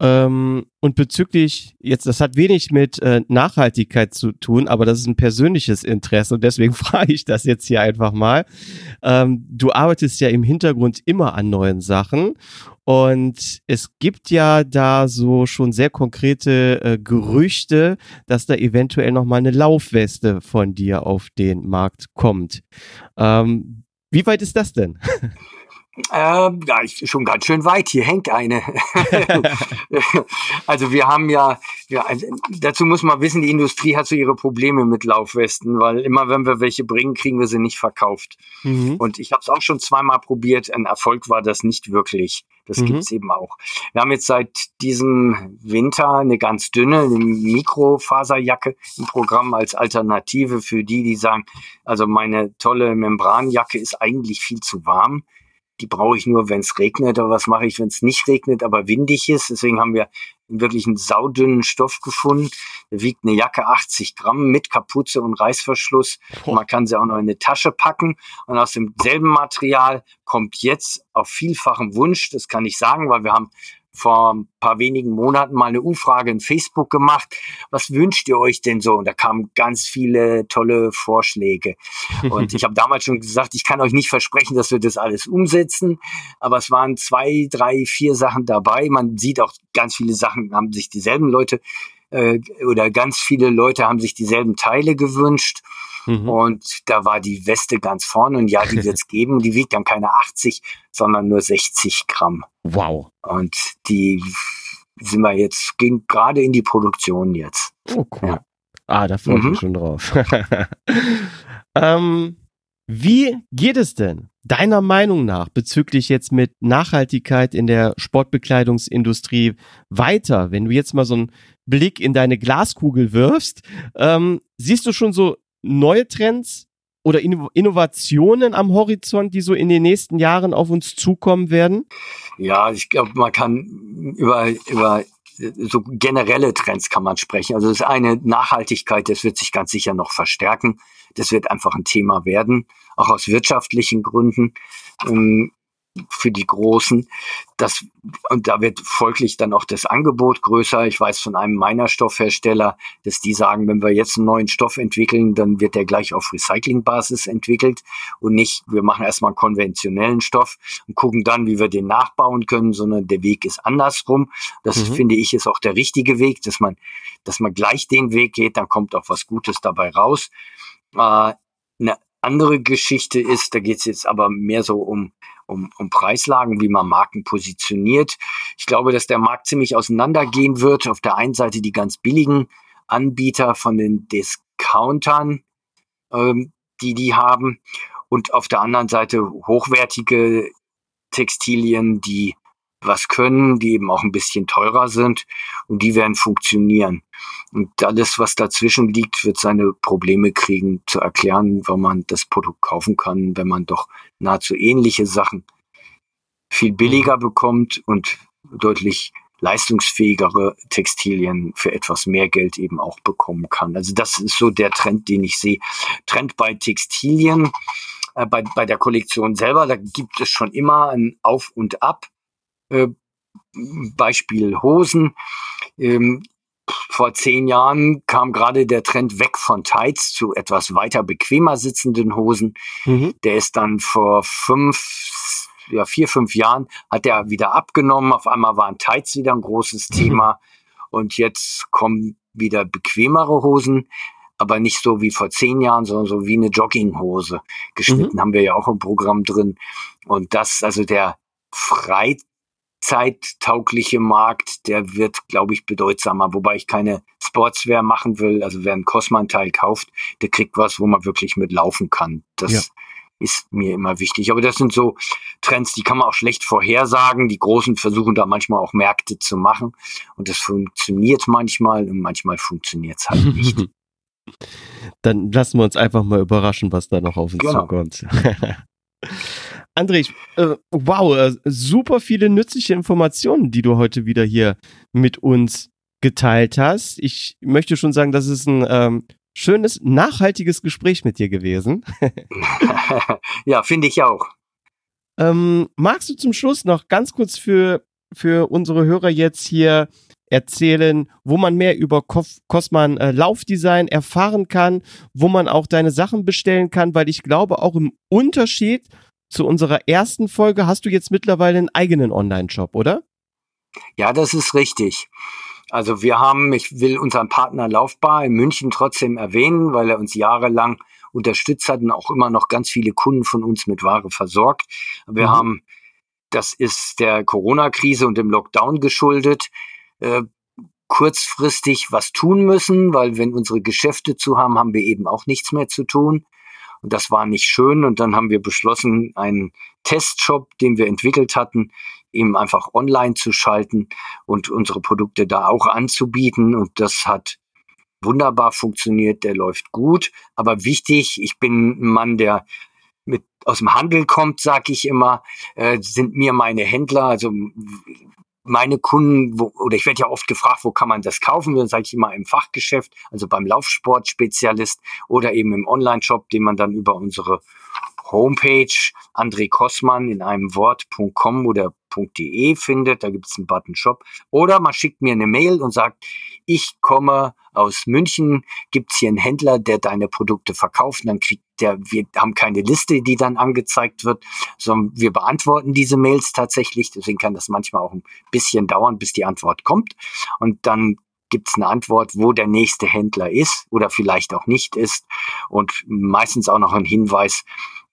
Ähm, und bezüglich, jetzt, das hat wenig mit äh, Nachhaltigkeit zu tun, aber das ist ein persönliches Interesse und deswegen frage ich das jetzt hier einfach mal. Ähm, du arbeitest ja im Hintergrund immer an neuen Sachen und es gibt ja da so schon sehr konkrete äh, Gerüchte, dass da eventuell nochmal eine Laufweste von dir auf den Markt kommt. Ähm, wie weit ist das denn? Ähm, ja, ich, schon ganz schön weit. Hier hängt eine. also wir haben ja, ja also dazu muss man wissen, die Industrie hat so ihre Probleme mit Laufwesten, weil immer wenn wir welche bringen, kriegen wir sie nicht verkauft. Mhm. Und ich habe es auch schon zweimal probiert. Ein Erfolg war das nicht wirklich. Das mhm. gibt's eben auch. Wir haben jetzt seit diesem Winter eine ganz dünne eine Mikrofaserjacke im Programm als Alternative für die, die sagen, also meine tolle Membranjacke ist eigentlich viel zu warm die brauche ich nur, wenn es regnet. Aber was mache ich, wenn es nicht regnet, aber windig ist? Deswegen haben wir wirklich einen saudünnen Stoff gefunden. Der wiegt eine Jacke 80 Gramm mit Kapuze und Reißverschluss. Und man kann sie auch noch in eine Tasche packen. Und aus demselben Material kommt jetzt auf vielfachen Wunsch, das kann ich sagen, weil wir haben vor ein paar wenigen Monaten mal eine Umfrage in Facebook gemacht. Was wünscht ihr euch denn so? Und da kamen ganz viele tolle Vorschläge. Und ich habe damals schon gesagt, ich kann euch nicht versprechen, dass wir das alles umsetzen. Aber es waren zwei, drei, vier Sachen dabei. Man sieht auch ganz viele Sachen, haben sich dieselben Leute äh, oder ganz viele Leute haben sich dieselben Teile gewünscht. Mhm. Und da war die Weste ganz vorne und ja, die wird es geben. Die wiegt dann keine 80, sondern nur 60 Gramm. Wow. Und die sind wir jetzt, gehen gerade in die Produktion jetzt. Oh, cool. Ja. Ah, da freue ich mhm. mich schon drauf. ähm, wie geht es denn deiner Meinung nach bezüglich jetzt mit Nachhaltigkeit in der Sportbekleidungsindustrie weiter? Wenn du jetzt mal so einen Blick in deine Glaskugel wirfst, ähm, siehst du schon so neue Trends oder Innovationen am Horizont, die so in den nächsten Jahren auf uns zukommen werden? Ja, ich glaube, man kann über, über so generelle Trends kann man sprechen. Also das eine Nachhaltigkeit, das wird sich ganz sicher noch verstärken. Das wird einfach ein Thema werden, auch aus wirtschaftlichen Gründen. Ähm, für die Großen. Das, und da wird folglich dann auch das Angebot größer. Ich weiß von einem meiner Stoffhersteller, dass die sagen, wenn wir jetzt einen neuen Stoff entwickeln, dann wird der gleich auf Recyclingbasis entwickelt und nicht, wir machen erstmal einen konventionellen Stoff und gucken dann, wie wir den nachbauen können, sondern der Weg ist andersrum. Das mhm. finde ich ist auch der richtige Weg, dass man, dass man gleich den Weg geht, dann kommt auch was Gutes dabei raus. Äh, eine andere Geschichte ist, da geht es jetzt aber mehr so um um, um Preislagen, wie man Marken positioniert. Ich glaube, dass der Markt ziemlich auseinandergehen wird. Auf der einen Seite die ganz billigen Anbieter von den Discountern, ähm, die die haben, und auf der anderen Seite hochwertige Textilien, die was können, die eben auch ein bisschen teurer sind und die werden funktionieren. Und alles, was dazwischen liegt, wird seine Probleme kriegen, zu erklären, warum man das Produkt kaufen kann, wenn man doch nahezu ähnliche Sachen viel billiger bekommt und deutlich leistungsfähigere Textilien für etwas mehr Geld eben auch bekommen kann. Also das ist so der Trend, den ich sehe. Trend bei Textilien, äh, bei, bei der Kollektion selber, da gibt es schon immer ein Auf und Ab. Äh, Beispiel Hosen. Ähm, vor zehn Jahren kam gerade der Trend weg von Tights zu etwas weiter bequemer sitzenden Hosen. Mhm. Der ist dann vor fünf, ja, vier, fünf Jahren hat der wieder abgenommen. Auf einmal waren Tights wieder ein großes mhm. Thema. Und jetzt kommen wieder bequemere Hosen, aber nicht so wie vor zehn Jahren, sondern so wie eine Jogginghose. Geschnitten mhm. haben wir ja auch im Programm drin. Und das, also der Frei zeittaugliche Markt, der wird, glaube ich, bedeutsamer, wobei ich keine Sportswear machen will. Also wer einen Cosman-Teil kauft, der kriegt was, wo man wirklich mit laufen kann. Das ja. ist mir immer wichtig. Aber das sind so Trends, die kann man auch schlecht vorhersagen. Die Großen versuchen da manchmal auch Märkte zu machen. Und das funktioniert manchmal und manchmal funktioniert es halt nicht. Dann lassen wir uns einfach mal überraschen, was da noch auf uns genau. zukommt. André, äh, wow, äh, super viele nützliche Informationen, die du heute wieder hier mit uns geteilt hast. Ich möchte schon sagen, das ist ein ähm, schönes, nachhaltiges Gespräch mit dir gewesen. ja, finde ich auch. Ähm, magst du zum Schluss noch ganz kurz für, für unsere Hörer jetzt hier erzählen, wo man mehr über Cosman äh, Laufdesign erfahren kann, wo man auch deine Sachen bestellen kann, weil ich glaube, auch im Unterschied zu unserer ersten Folge hast du jetzt mittlerweile einen eigenen Online-Shop, oder? Ja, das ist richtig. Also wir haben, ich will unseren Partner Laufbar in München trotzdem erwähnen, weil er uns jahrelang unterstützt hat und auch immer noch ganz viele Kunden von uns mit Ware versorgt. Wir mhm. haben, das ist der Corona-Krise und dem Lockdown geschuldet, äh, kurzfristig was tun müssen, weil wenn unsere Geschäfte zu haben, haben wir eben auch nichts mehr zu tun. Und das war nicht schön. Und dann haben wir beschlossen, einen Testshop, den wir entwickelt hatten, eben einfach online zu schalten und unsere Produkte da auch anzubieten. Und das hat wunderbar funktioniert, der läuft gut. Aber wichtig, ich bin ein Mann, der mit aus dem Handel kommt, sag ich immer, äh, sind mir meine Händler, also meine Kunden, wo, oder ich werde ja oft gefragt, wo kann man das kaufen? Dann sage ich immer im Fachgeschäft, also beim Laufsportspezialist oder eben im Online-Shop, den man dann über unsere Homepage André Kossmann in einem Wort.com oder .de findet. Da gibt es einen Button Shop. Oder man schickt mir eine Mail und sagt, ich komme aus München, gibt's hier einen Händler, der deine Produkte verkauft. Und dann kriegt der, wir haben keine Liste, die dann angezeigt wird, sondern wir beantworten diese Mails tatsächlich. Deswegen kann das manchmal auch ein bisschen dauern, bis die Antwort kommt. Und dann gibt's eine Antwort, wo der nächste Händler ist oder vielleicht auch nicht ist. Und meistens auch noch ein Hinweis,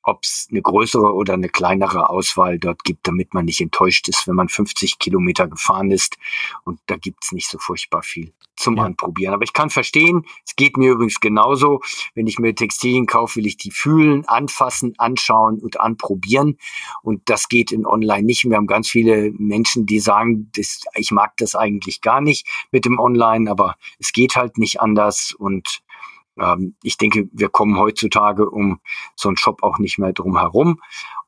ob es eine größere oder eine kleinere Auswahl dort gibt, damit man nicht enttäuscht ist, wenn man 50 Kilometer gefahren ist. Und da gibt's nicht so furchtbar viel zum ja. Anprobieren. Aber ich kann verstehen, es geht mir übrigens genauso. Wenn ich mir Textilien kaufe, will ich die fühlen, anfassen, anschauen und anprobieren. Und das geht in Online nicht. Wir haben ganz viele Menschen, die sagen, das, ich mag das eigentlich gar nicht mit dem Online, aber es geht halt nicht anders. Und ähm, ich denke, wir kommen heutzutage um so einen Shop auch nicht mehr drum herum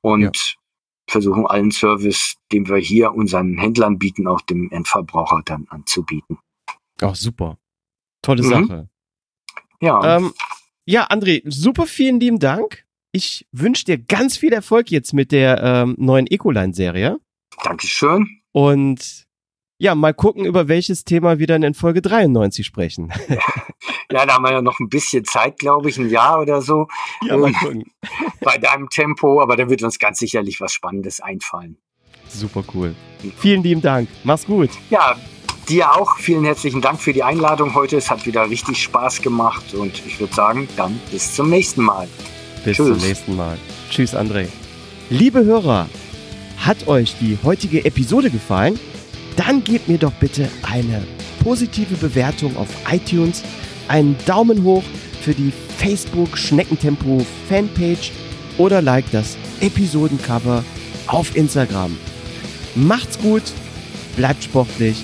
und ja. versuchen allen Service, den wir hier unseren Händlern bieten, auch dem Endverbraucher dann anzubieten. Ach, super. Tolle mhm. Sache. Ja. Ähm, ja, André, super vielen lieben Dank. Ich wünsche dir ganz viel Erfolg jetzt mit der ähm, neuen Ecoline-Serie. Dankeschön. Und ja, mal gucken, über welches Thema wir dann in Folge 93 sprechen. Ja, da haben wir ja noch ein bisschen Zeit, glaube ich, ein Jahr oder so. Ja, mal gucken. Bei deinem Tempo, aber da wird uns ganz sicherlich was Spannendes einfallen. Super cool. Vielen lieben Dank. Mach's gut. Ja, dir auch. Vielen herzlichen Dank für die Einladung heute. Es hat wieder richtig Spaß gemacht und ich würde sagen, dann bis zum nächsten Mal. Bis Tschüss. zum nächsten Mal. Tschüss, André. Liebe Hörer, hat euch die heutige Episode gefallen? Dann gebt mir doch bitte eine positive Bewertung auf iTunes, einen Daumen hoch für die Facebook Schneckentempo Fanpage oder like das Episodencover auf Instagram. Macht's gut, bleibt sportlich